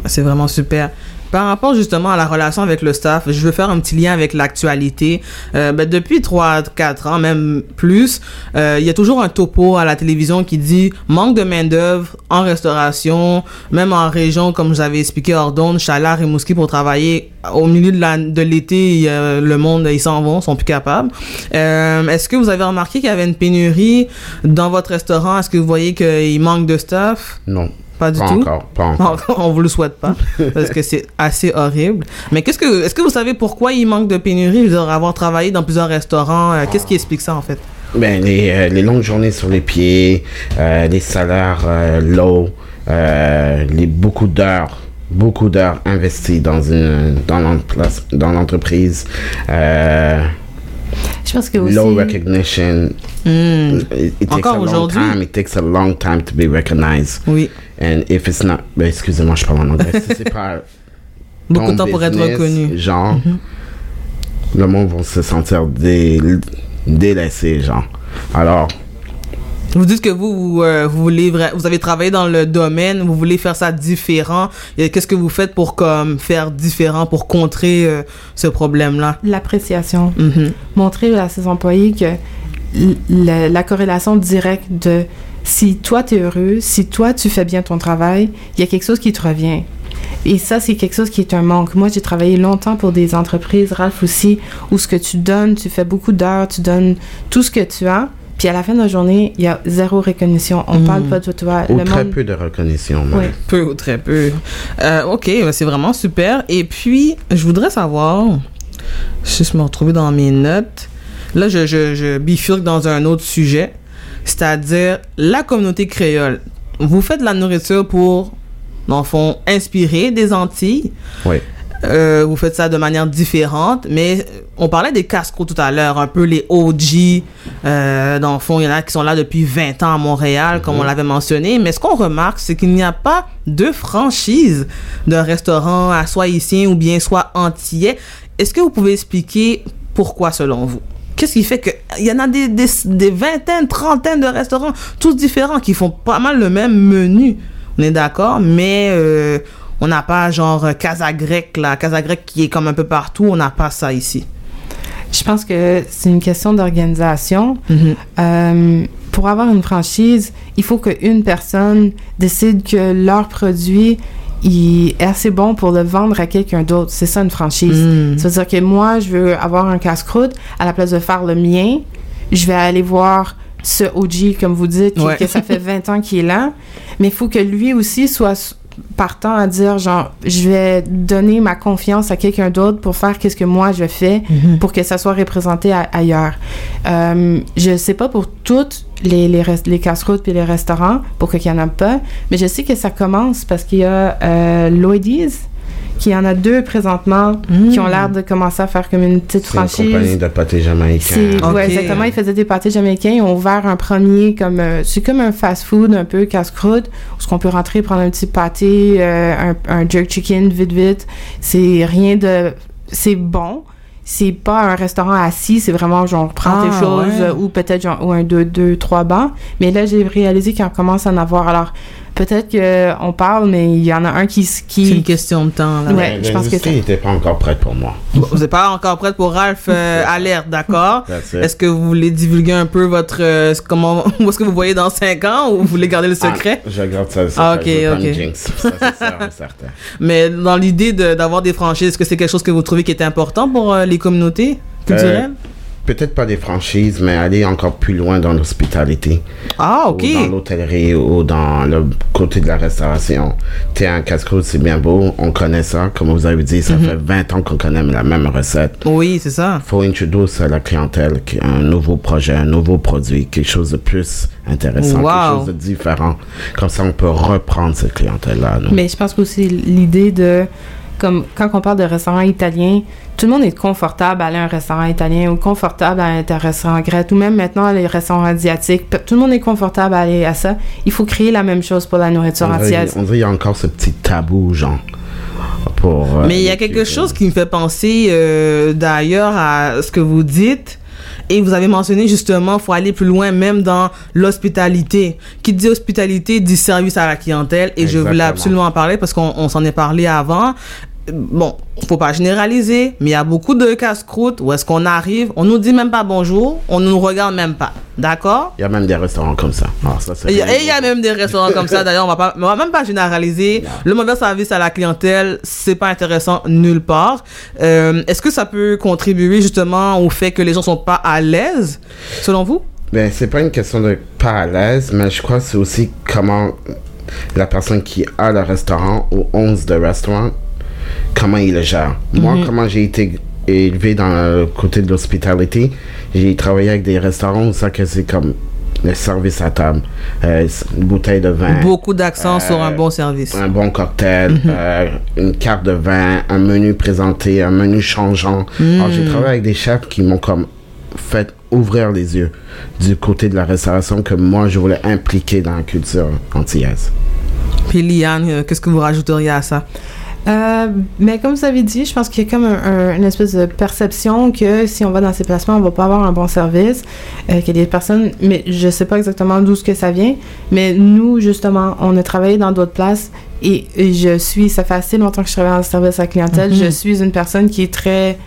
c'est vraiment super. Par rapport justement à la relation avec le staff, je veux faire un petit lien avec l'actualité. Euh, ben, depuis 3-4 ans, même plus, euh, il y a toujours un topo à la télévision qui dit manque de main-d'œuvre en restauration, même en région, comme j'avais expliqué, Ordonne, Chalard et Mouski pour travailler. Au milieu de l'été, le monde, ils s'en vont, sont plus capables. Euh, Est-ce que vous avez remarqué qu'il y avait une pénurie dans votre restaurant? Est-ce que vous voyez qu'il manque de staff? Non. Pas du Pas tout. encore, pas encore. *laughs* on vous le souhaite pas parce que c'est assez horrible. Mais qu'est-ce que est-ce que vous savez pourquoi il manque de pénurie Je avoir travaillé dans plusieurs restaurants, euh, qu'est-ce qui explique ça en fait? Ben, les, euh, les longues journées sur les pieds, euh, les salaires low, les beaucoup d'heures, beaucoup d'heures investies dans une dans l'entre- dans l'entreprise. Euh, Je pense que aussi. low recognition. It, it takes Encore a long aujourd'hui? time. It takes a long time to be recognized. Oui. And if it's not, ben, excusez-moi, je parle en anglais. Si c'est pas *laughs* Beaucoup de temps pour être reconnu. Genre, Mhm. le monde va se sentir dé, délaissé, genre. Alors, Vous dites que vous vous, euh, vous voulez vous avez travaillé dans le domaine, vous voulez faire ça différent. Qu'est-ce que vous faites pour comme faire différent pour contrer euh, ce problème là L'appréciation. Mhm. Montrer à ses employés que la, la corrélation directe de si toi tu es heureux, si toi tu fais bien ton travail, il y a quelque chose qui te revient. Et ça, c'est quelque chose qui est un manque. Moi, j'ai travaillé longtemps pour des entreprises, Ralph aussi, où ce que tu donnes, tu fais beaucoup d'heures, tu donnes tout ce que tu as, Puis à la fin de la journée, il y a zéro reconnaissance. On Mhm. parle pas de toi. Ou Le très monde- peu de reconnaissance. même. Oui. Peu ou très peu. Euh, ok, ben, c'est vraiment super. Et puis, je voudrais savoir, si je me retrouve dans mes notes, là, je, je, je bifurque dans un autre sujet, c'est-à-dire la communauté créole. Vous faites de la nourriture pour, dans le fond, inspirer des Antilles. Oui. Euh, vous faites ça de manière différente, mais euh, on parlait des casse-croûtes tout à l'heure, un peu les OG. Euh, dans le fond, il y en a qui sont là depuis 20 ans à Montréal, comme on l'avait mentionné. Mais ce qu'on remarque, c'est qu'il n'y a pas de franchise d'un restaurant à soit haïtien ou bien soit antillais. Est-ce que vous pouvez expliquer pourquoi selon vous? Qu'est-ce qui fait que il y en a des, des, des vingtaines, trentaines de restaurants, tous différents, qui font pas mal le même menu. On est d'accord, mais euh, on n'a pas genre euh, Casa Grec, là, Casa Grec qui est comme un peu partout, on n'a pas ça ici. Je pense que c'est une question d'organisation. Mhm. Euh, pour avoir une franchise, il faut qu'une personne décide que leur produit il est assez bon pour le vendre à quelqu'un d'autre. C'est ça une franchise. Mm. Ça veut dire que moi, je veux avoir un casse-croûte. À la place de faire le mien, je vais aller voir ce OG, comme vous dites, qui- Ouais. que ça fait *laughs* 20 ans qu'il est là. Mais il faut que lui aussi soit partant à dire, genre, je vais donner ma confiance à quelqu'un d'autre pour faire qu'est-ce que moi je fais Mhm. pour que ça soit représenté a- ailleurs. Euh, je sais pas pour toutes les, les, les puis les restaurants, pour qu'il y en a pas, mais je sais que ça commence parce qu'il y a euh, Lloydies, qui y en a deux présentement, qui ont l'air de commencer à faire comme une petite C'est une franchise. compagnie de pâté jamaïcain. C'est, ouais, exactement. Ils faisaient des pâtés jamaïcains. Ils ont ouvert un premier comme, euh, c'est comme un fast-food un peu casse-croûte, où ce qu'on peut rentrer, prendre un petit pâté, euh, un, un jerk chicken vite vite. C'est rien de, c'est bon. C'est pas un restaurant assis, c'est vraiment genre prends Ah, tes choses ouais. ou peut-être genre ou un deux, deux, trois bancs. Mais là j'ai réalisé qu'on commence à en avoir. Alors peut-être que on parle, mais il y en a un qui qui. C'est une question de temps. Là. Ouais, je pense que c'est. n'était pas encore prête pour moi. Bon, Vous n'êtes pas encore prête pour Ralph euh, *laughs* Alerte, d'accord? Est-ce que vous voulez divulguer un peu votre... euh, comment, *laughs* où est-ce que vous voyez dans 5 ans ou vous voulez garder le secret? Ah, je garde ça. Ah, ça ok, je veux pas ok. jinx. Ça, c'est *laughs* certain. Mais dans l'idée de- d'avoir des franchises, est-ce que c'est quelque chose que vous trouvez qui est important pour euh, les communautés culturelles? Peut-être pas des franchises, mais aller encore plus loin dans l'hospitalité. ah, ok. Ou dans l'hôtellerie ou dans le côté de la restauration. T'es un casse-croûte, c'est bien beau. On connaît ça. Comme vous avez dit, ça Mhm. fait 20 ans qu'on connaît la même recette. Oui, c'est ça. faut introduire à la clientèle qui- un nouveau projet, un nouveau produit, quelque chose de plus intéressant, Wow. quelque chose de différent. Comme ça, on peut reprendre cette clientèle-là. Mais je pense qu'aussi l'idée de comme quand on parle de restaurant italien, tout le monde est confortable à aller à un restaurant italien ou confortable à aller à un restaurant grec ou même maintenant les restaurants asiatiques. Tout le monde est confortable à aller à ça. Il faut créer la même chose pour la nourriture antillaise. on dirait qu'il y a encore ce petit tabou, genre. Pour, euh, Mais il y a quelque chose qui me fait penser euh, d'ailleurs à ce que vous dites. Et vous avez mentionné justement, faut aller plus loin même dans l'hospitalité. Qui dit hospitalité dit service à la clientèle. Et je voulais absolument en parler parce qu'on on s'en est parlé avant. Bon, faut pas généraliser, mais il y a beaucoup de casse-croûtes où est-ce qu'on arrive, on nous dit même pas bonjour, on nous regarde même pas. D'accord? Il y a même des restaurants comme ça. Ah, ça, Et il y a- y même des restaurants comme ça, d'ailleurs, on va pas, on va même pas généraliser. Le mauvais service à la clientèle, c'est pas intéressant nulle part. Euh, Est-ce que ça peut contribuer justement au fait que les gens sont pas à l'aise, selon vous? Ben, c'est pas une question de pas à l'aise, mais je crois que c'est aussi comment la personne qui a le restaurant ou 11 de restaurant, comment il le gère. Moi, Mhm. comment j'ai été élevé dans le côté de l'hospitalité, j'ai travaillé avec des restaurants où ça que c'est comme le service à table, euh, une bouteille de vin. Beaucoup d'accent sur un bon service. Un bon cocktail, Mhm. euh, une carte de vin, un menu présenté, un menu changeant. Alors, j'ai travaillé avec des chefs qui m'ont comme fait ouvrir les yeux du côté de la restauration que moi, je voulais impliquer dans la culture antillaise. Puis Liane, euh, qu'est-ce que vous rajouteriez à ça? Euh, mais comme vous avez dit, je pense qu'il y a comme un- un- une espèce de perception que si on va dans ces placements, on va pas avoir un bon service, euh, qu'il y a des personnes, mais je sais pas exactement d'où ce que ça vient, mais nous, justement, on a travaillé dans d'autres places et, et je suis, ça fait assez longtemps que je travaille le service à la clientèle, Mhm. je suis une personne qui est très...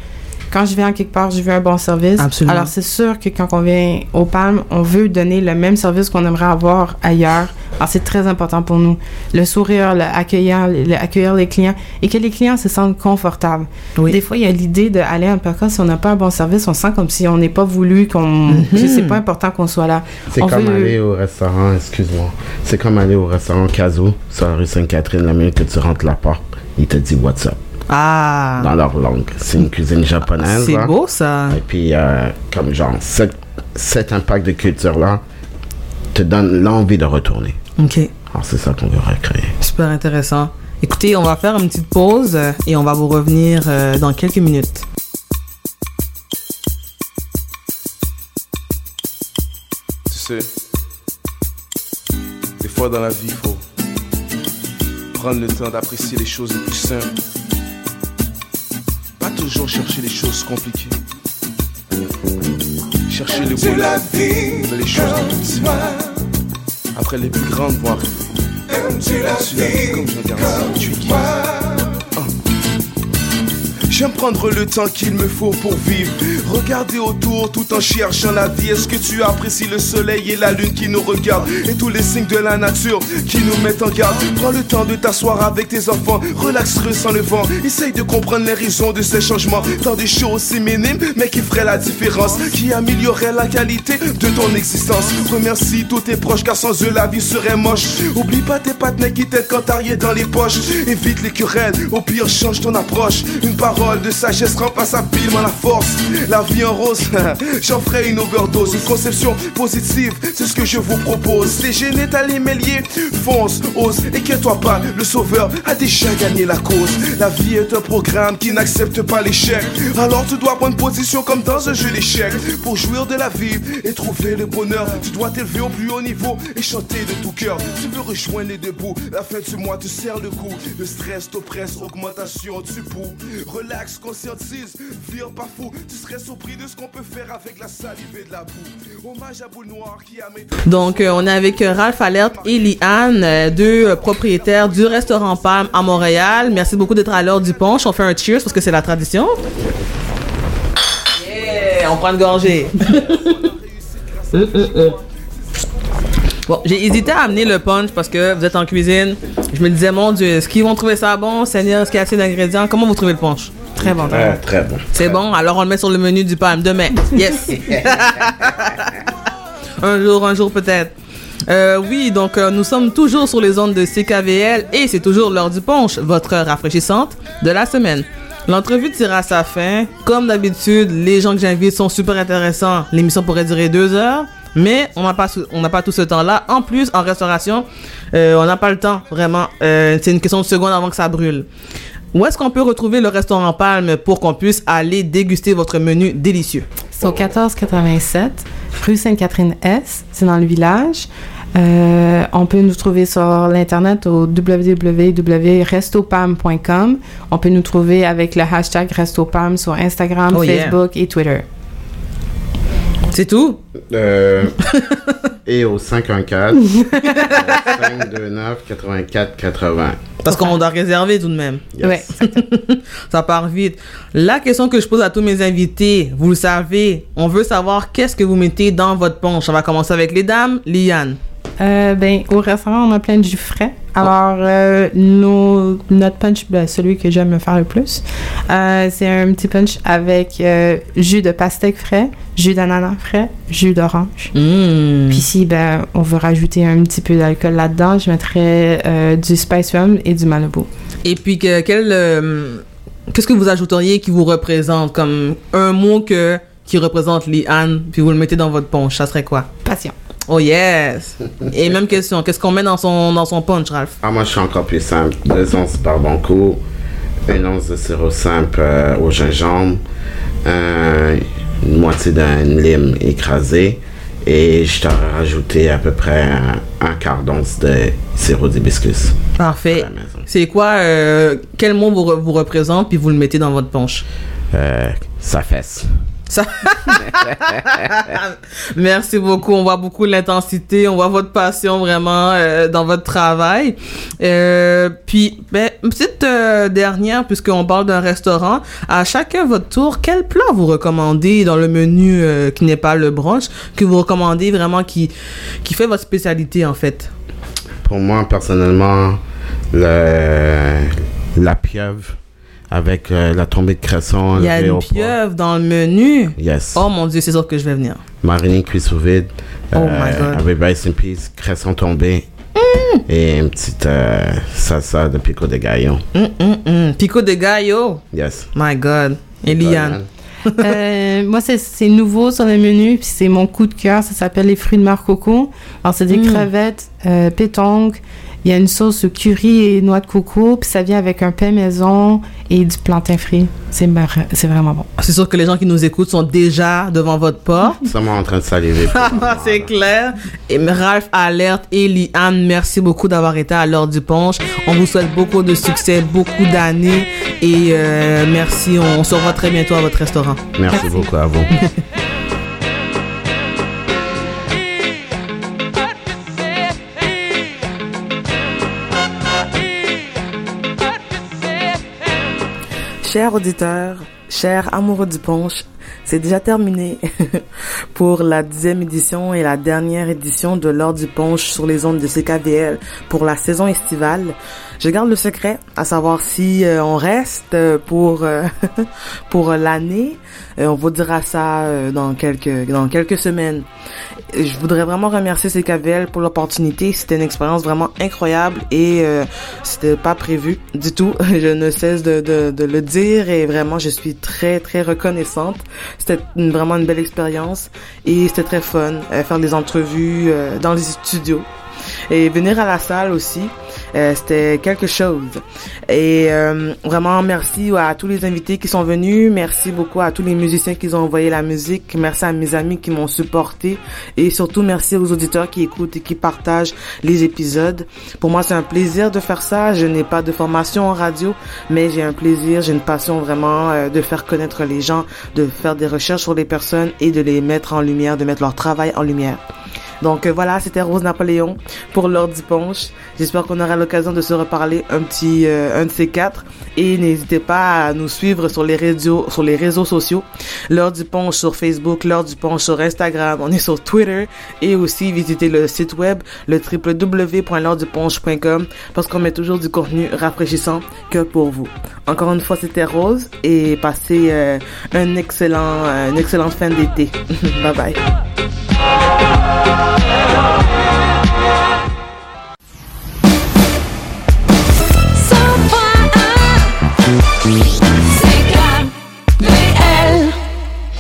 Quand je viens quelque part, je veux un bon service. Absolument. Alors, c'est sûr que quand on vient au Palm, on veut donner le même service qu'on aimerait avoir ailleurs Alors, c'est très important pour nous. Le sourire, le accueillir, le- accueillir les clients et que les clients se sentent confortables. Des fois, il y a l'idée d'aller à un podcast, si on n'a pas un bon service, on sent comme si on n'est pas voulu, qu'on, que c'est pas important qu'on soit là. C'est On comme veut- aller au restaurant, excuse-moi. C'est comme aller au restaurant Kazoo sur la rue Sainte-Catherine, la minute que tu rentres la porte, il te dit what's up. Ah. Dans leur langue. C'est une cuisine japonaise. C'est là. beau, ça. Et puis, euh, comme genre, cet, cet impact de culture-là te donne l'envie de retourner. OK. Alors, c'est ça qu'on veut recréer. Super intéressant. Écoutez, on va faire une petite pause euh, et on va vous revenir euh, dans quelques minutes. Tu sais, des fois dans la vie, il faut prendre le temps d'apprécier les choses les plus simples. Pas toujours chercher les choses compliquées. Chercher le C'est la bonheur, vie, mais les choses les plus simples. Après, les plus grandes vont arriver. Comme je regarde ça, tu J'aime prendre le temps qu'il me faut pour vivre. Regarder autour tout en cherchant la vie. Est-ce que tu apprécies le soleil et la lune qui nous regardent? Et tous les signes de la nature qui nous mettent en garde? Prends le temps de t'asseoir avec tes enfants. Relax, ressens le vent. Essaye de comprendre les raisons de ces changements. Tant des choses si minimes, mais qui feraient la différence, qui amélioreraient la qualité de ton existence. Remercie tous tes proches car sans eux la vie serait moche. Oublie pas tes partenaires qui t'aident quand t'as rien dans les poches. Évite les querelles, au pire change ton approche. Une parole de sagesse remplace habilement la force. La vie en rose, *laughs* j'en ferai une overdose. Une conception positive, c'est ce que je vous propose. Les gênés, t'as les méliers, fonce, ose, inquiète-toi pas. Le sauveur a déjà gagné la cause. La vie est un programme qui n'accepte pas l'échec. Alors tu dois prendre position comme dans un jeu d'échecs. Pour jouir de la vie et trouver le bonheur, tu dois t'élever au plus haut niveau et chanter de tout cœur. Tu veux rejoindre les deux bouts. La fin du mois te serre le cou. Le stress t'oppresse, augmentation du pouls. Relax, conscientise, vire pas fou. Tu serais surpris de ce qu'on peut faire avec la salive et de la boue. Hommage à Boule Noire qui a maîtrisé. Donc, euh, on est avec euh, Ralph Alert et Liane, euh, deux euh, propriétaires du restaurant Palme à Montréal. Merci beaucoup d'être à l'heure du punch. On fait un cheers parce que c'est la tradition. Yeah, on prend une gorgée. *laughs* Bon, j'ai hésité à amener le punch parce que vous êtes en cuisine. Je me disais, mon Dieu, est-ce qu'ils vont trouver ça bon? Seigneur, est-ce qu'il y a assez d'ingrédients? Comment vous trouvez le punch? Très bon. très bon. Très, très bon. C'est bon, alors on le met sur le menu du Palme demain. Yes. *laughs* un jour, un jour peut-être. Euh, oui, donc euh, nous sommes toujours sur les ondes de CKVL et c'est toujours l'heure du punch, votre heure rafraîchissante de la semaine. L'entrevue tire à sa fin. Comme d'habitude, les gens que j'invite sont super intéressants. L'émission pourrait durer deux heures, mais on n'a pas, on n'a pas tout ce temps-là. En plus, en restauration, euh, on n'a pas le temps, vraiment. Euh, c'est une question de secondes avant que ça brûle. Où est-ce qu'on peut retrouver le restaurant Palme pour qu'on puisse aller déguster votre menu délicieux? C'est au 1487, rue Sainte-Catherine-S, c'est dans le village. Euh, on peut nous trouver sur l'internet au www.restopalm.com. On peut nous trouver avec le hashtag Restopalm sur Instagram, Oh, yeah. Facebook et Twitter. C'est tout? Euh, et au 514 529 84 80. Parce qu'on doit réserver tout de même. Ouais. *laughs* Ça part vite. La question que je pose à tous mes invités, vous le savez, on veut savoir qu'est-ce que vous mettez dans votre punch. On va commencer avec les dames. Liane. Euh, ben, au restaurant, on a plein de jus frais. Alors, euh, nos- notre punch, ben, celui que j'aime me faire le plus, euh, c'est un petit punch avec jus de pastèque frais, jus d'ananas frais, jus d'orange. Mmh. Puis si ben, on veut rajouter un petit peu d'alcool là-dedans, je mettrais du spice rum et du Malibu. Et puis, que, quel, qu'est-ce que vous ajouteriez qui vous représente? Comme un mot que, qui représente Liane, puis vous le mettez dans votre punch? Ça serait quoi? Passion. Oh yes! Et même question, qu'est-ce qu'on met dans son, dans son punch, Ralph? Ah, moi, je suis encore plus simple. Deux onces barbancourt, une once de sirop simple euh, au gingembre, euh, une moitié d'un lime écrasé, et je t'aurais rajouté à peu près un, un quart d'once de sirop d'hibiscus. Parfait. C'est quoi, euh, quel mot vous, vous représente, puis vous le mettez dans votre punch? Euh, sa fesse. *laughs* Merci beaucoup. On voit beaucoup l'intensité, on voit votre passion vraiment euh, dans votre travail. Euh, puis, ben, une petite euh, dernière, puisqu'on parle d'un restaurant. À chacun votre tour, quel plat vous recommandez dans le menu qui n'est pas le brunch, que vous recommandez vraiment qui, qui fait votre spécialité en fait? pour moi, personnellement, le, la pieuvre avec euh, la tombée de cresson. Il y a une au pieuvre dans le menu. Yes. Oh mon dieu, c'est sûr que je vais venir. Marinée cuit sous vide. Oh my God. Avec rice cresson tombé. Et une petite euh, salsa de pico de gallo. Hum, hum. Pico de gallo. Yes. My God. Et Liane. *laughs* Euh, moi, c'est- nouveau sur le menu, puis c'est mon coup de cœur. Ça s'appelle les fruits de mer coco. Alors, c'est des Mm. crevettes, euh, pétanque. Il y a une sauce au curry et noix de coco, puis ça vient avec un pain maison et du plantain frit. C'est mar- c'est vraiment bon. C'est sûr que les gens qui nous écoutent sont déjà devant votre porte. Sûrement en train de saliver. *laughs* c'est clair. Et Ralph Alerte et Liane, merci beaucoup d'avoir été à l'heure du punch. On vous souhaite beaucoup de succès, beaucoup d'années. Et euh, merci. On se revoit très bientôt à votre restaurant. Merci beaucoup à vous. *laughs* Chers auditeurs, chers amoureux du punch, c'est déjà terminé *laughs* pour la dixième édition et la dernière édition de l'heure du punch sur les ondes de CKVL pour la saison estivale. Je garde le secret, à savoir si euh, on reste euh, pour euh, *laughs* pour l'année. On vous dira ça dans quelques dans quelques semaines. Je voudrais vraiment remercier CKVL pour l'opportunité. C'était une expérience vraiment incroyable et c'était pas prévu du tout. *laughs* Je ne cesse de, de, de le dire et vraiment je suis très très reconnaissante. C'était vraiment une belle expérience et c'était très fun euh, faire des entrevues euh, dans les studios et venir à la salle aussi. Euh, c'était quelque chose. Et euh, vraiment merci à tous les invités qui sont venus. Merci beaucoup à tous les musiciens qui ont envoyé la musique. Merci à mes amis qui m'ont supporté. Et surtout merci aux auditeurs qui écoutent et qui partagent les épisodes. Pour moi, c'est un plaisir de faire ça. Je n'ai pas de formation en radio, mais j'ai un plaisir, j'ai une passion vraiment euh, de faire connaître les gens, de faire des recherches sur les personnes et de les mettre en lumière, de mettre leur travail en lumière. Donc euh, voilà, c'était Rose Napoléon pour l'heure du punch. J'espère qu'on aura l'occasion de se reparler un petit euh, un de ces quatre et n'hésitez pas à nous suivre sur les réseaux sociaux. L'heure du punch sur Facebook, l'heure du punch sur Instagram, on est sur Twitter et aussi visitez le site web le www.l'heure-du-punch.com parce qu'on met toujours du contenu rafraîchissant que pour vous. Encore une fois, c'était Rose et passez euh, un excellent euh, une excellente fin d'été. *laughs* bye bye. Oh,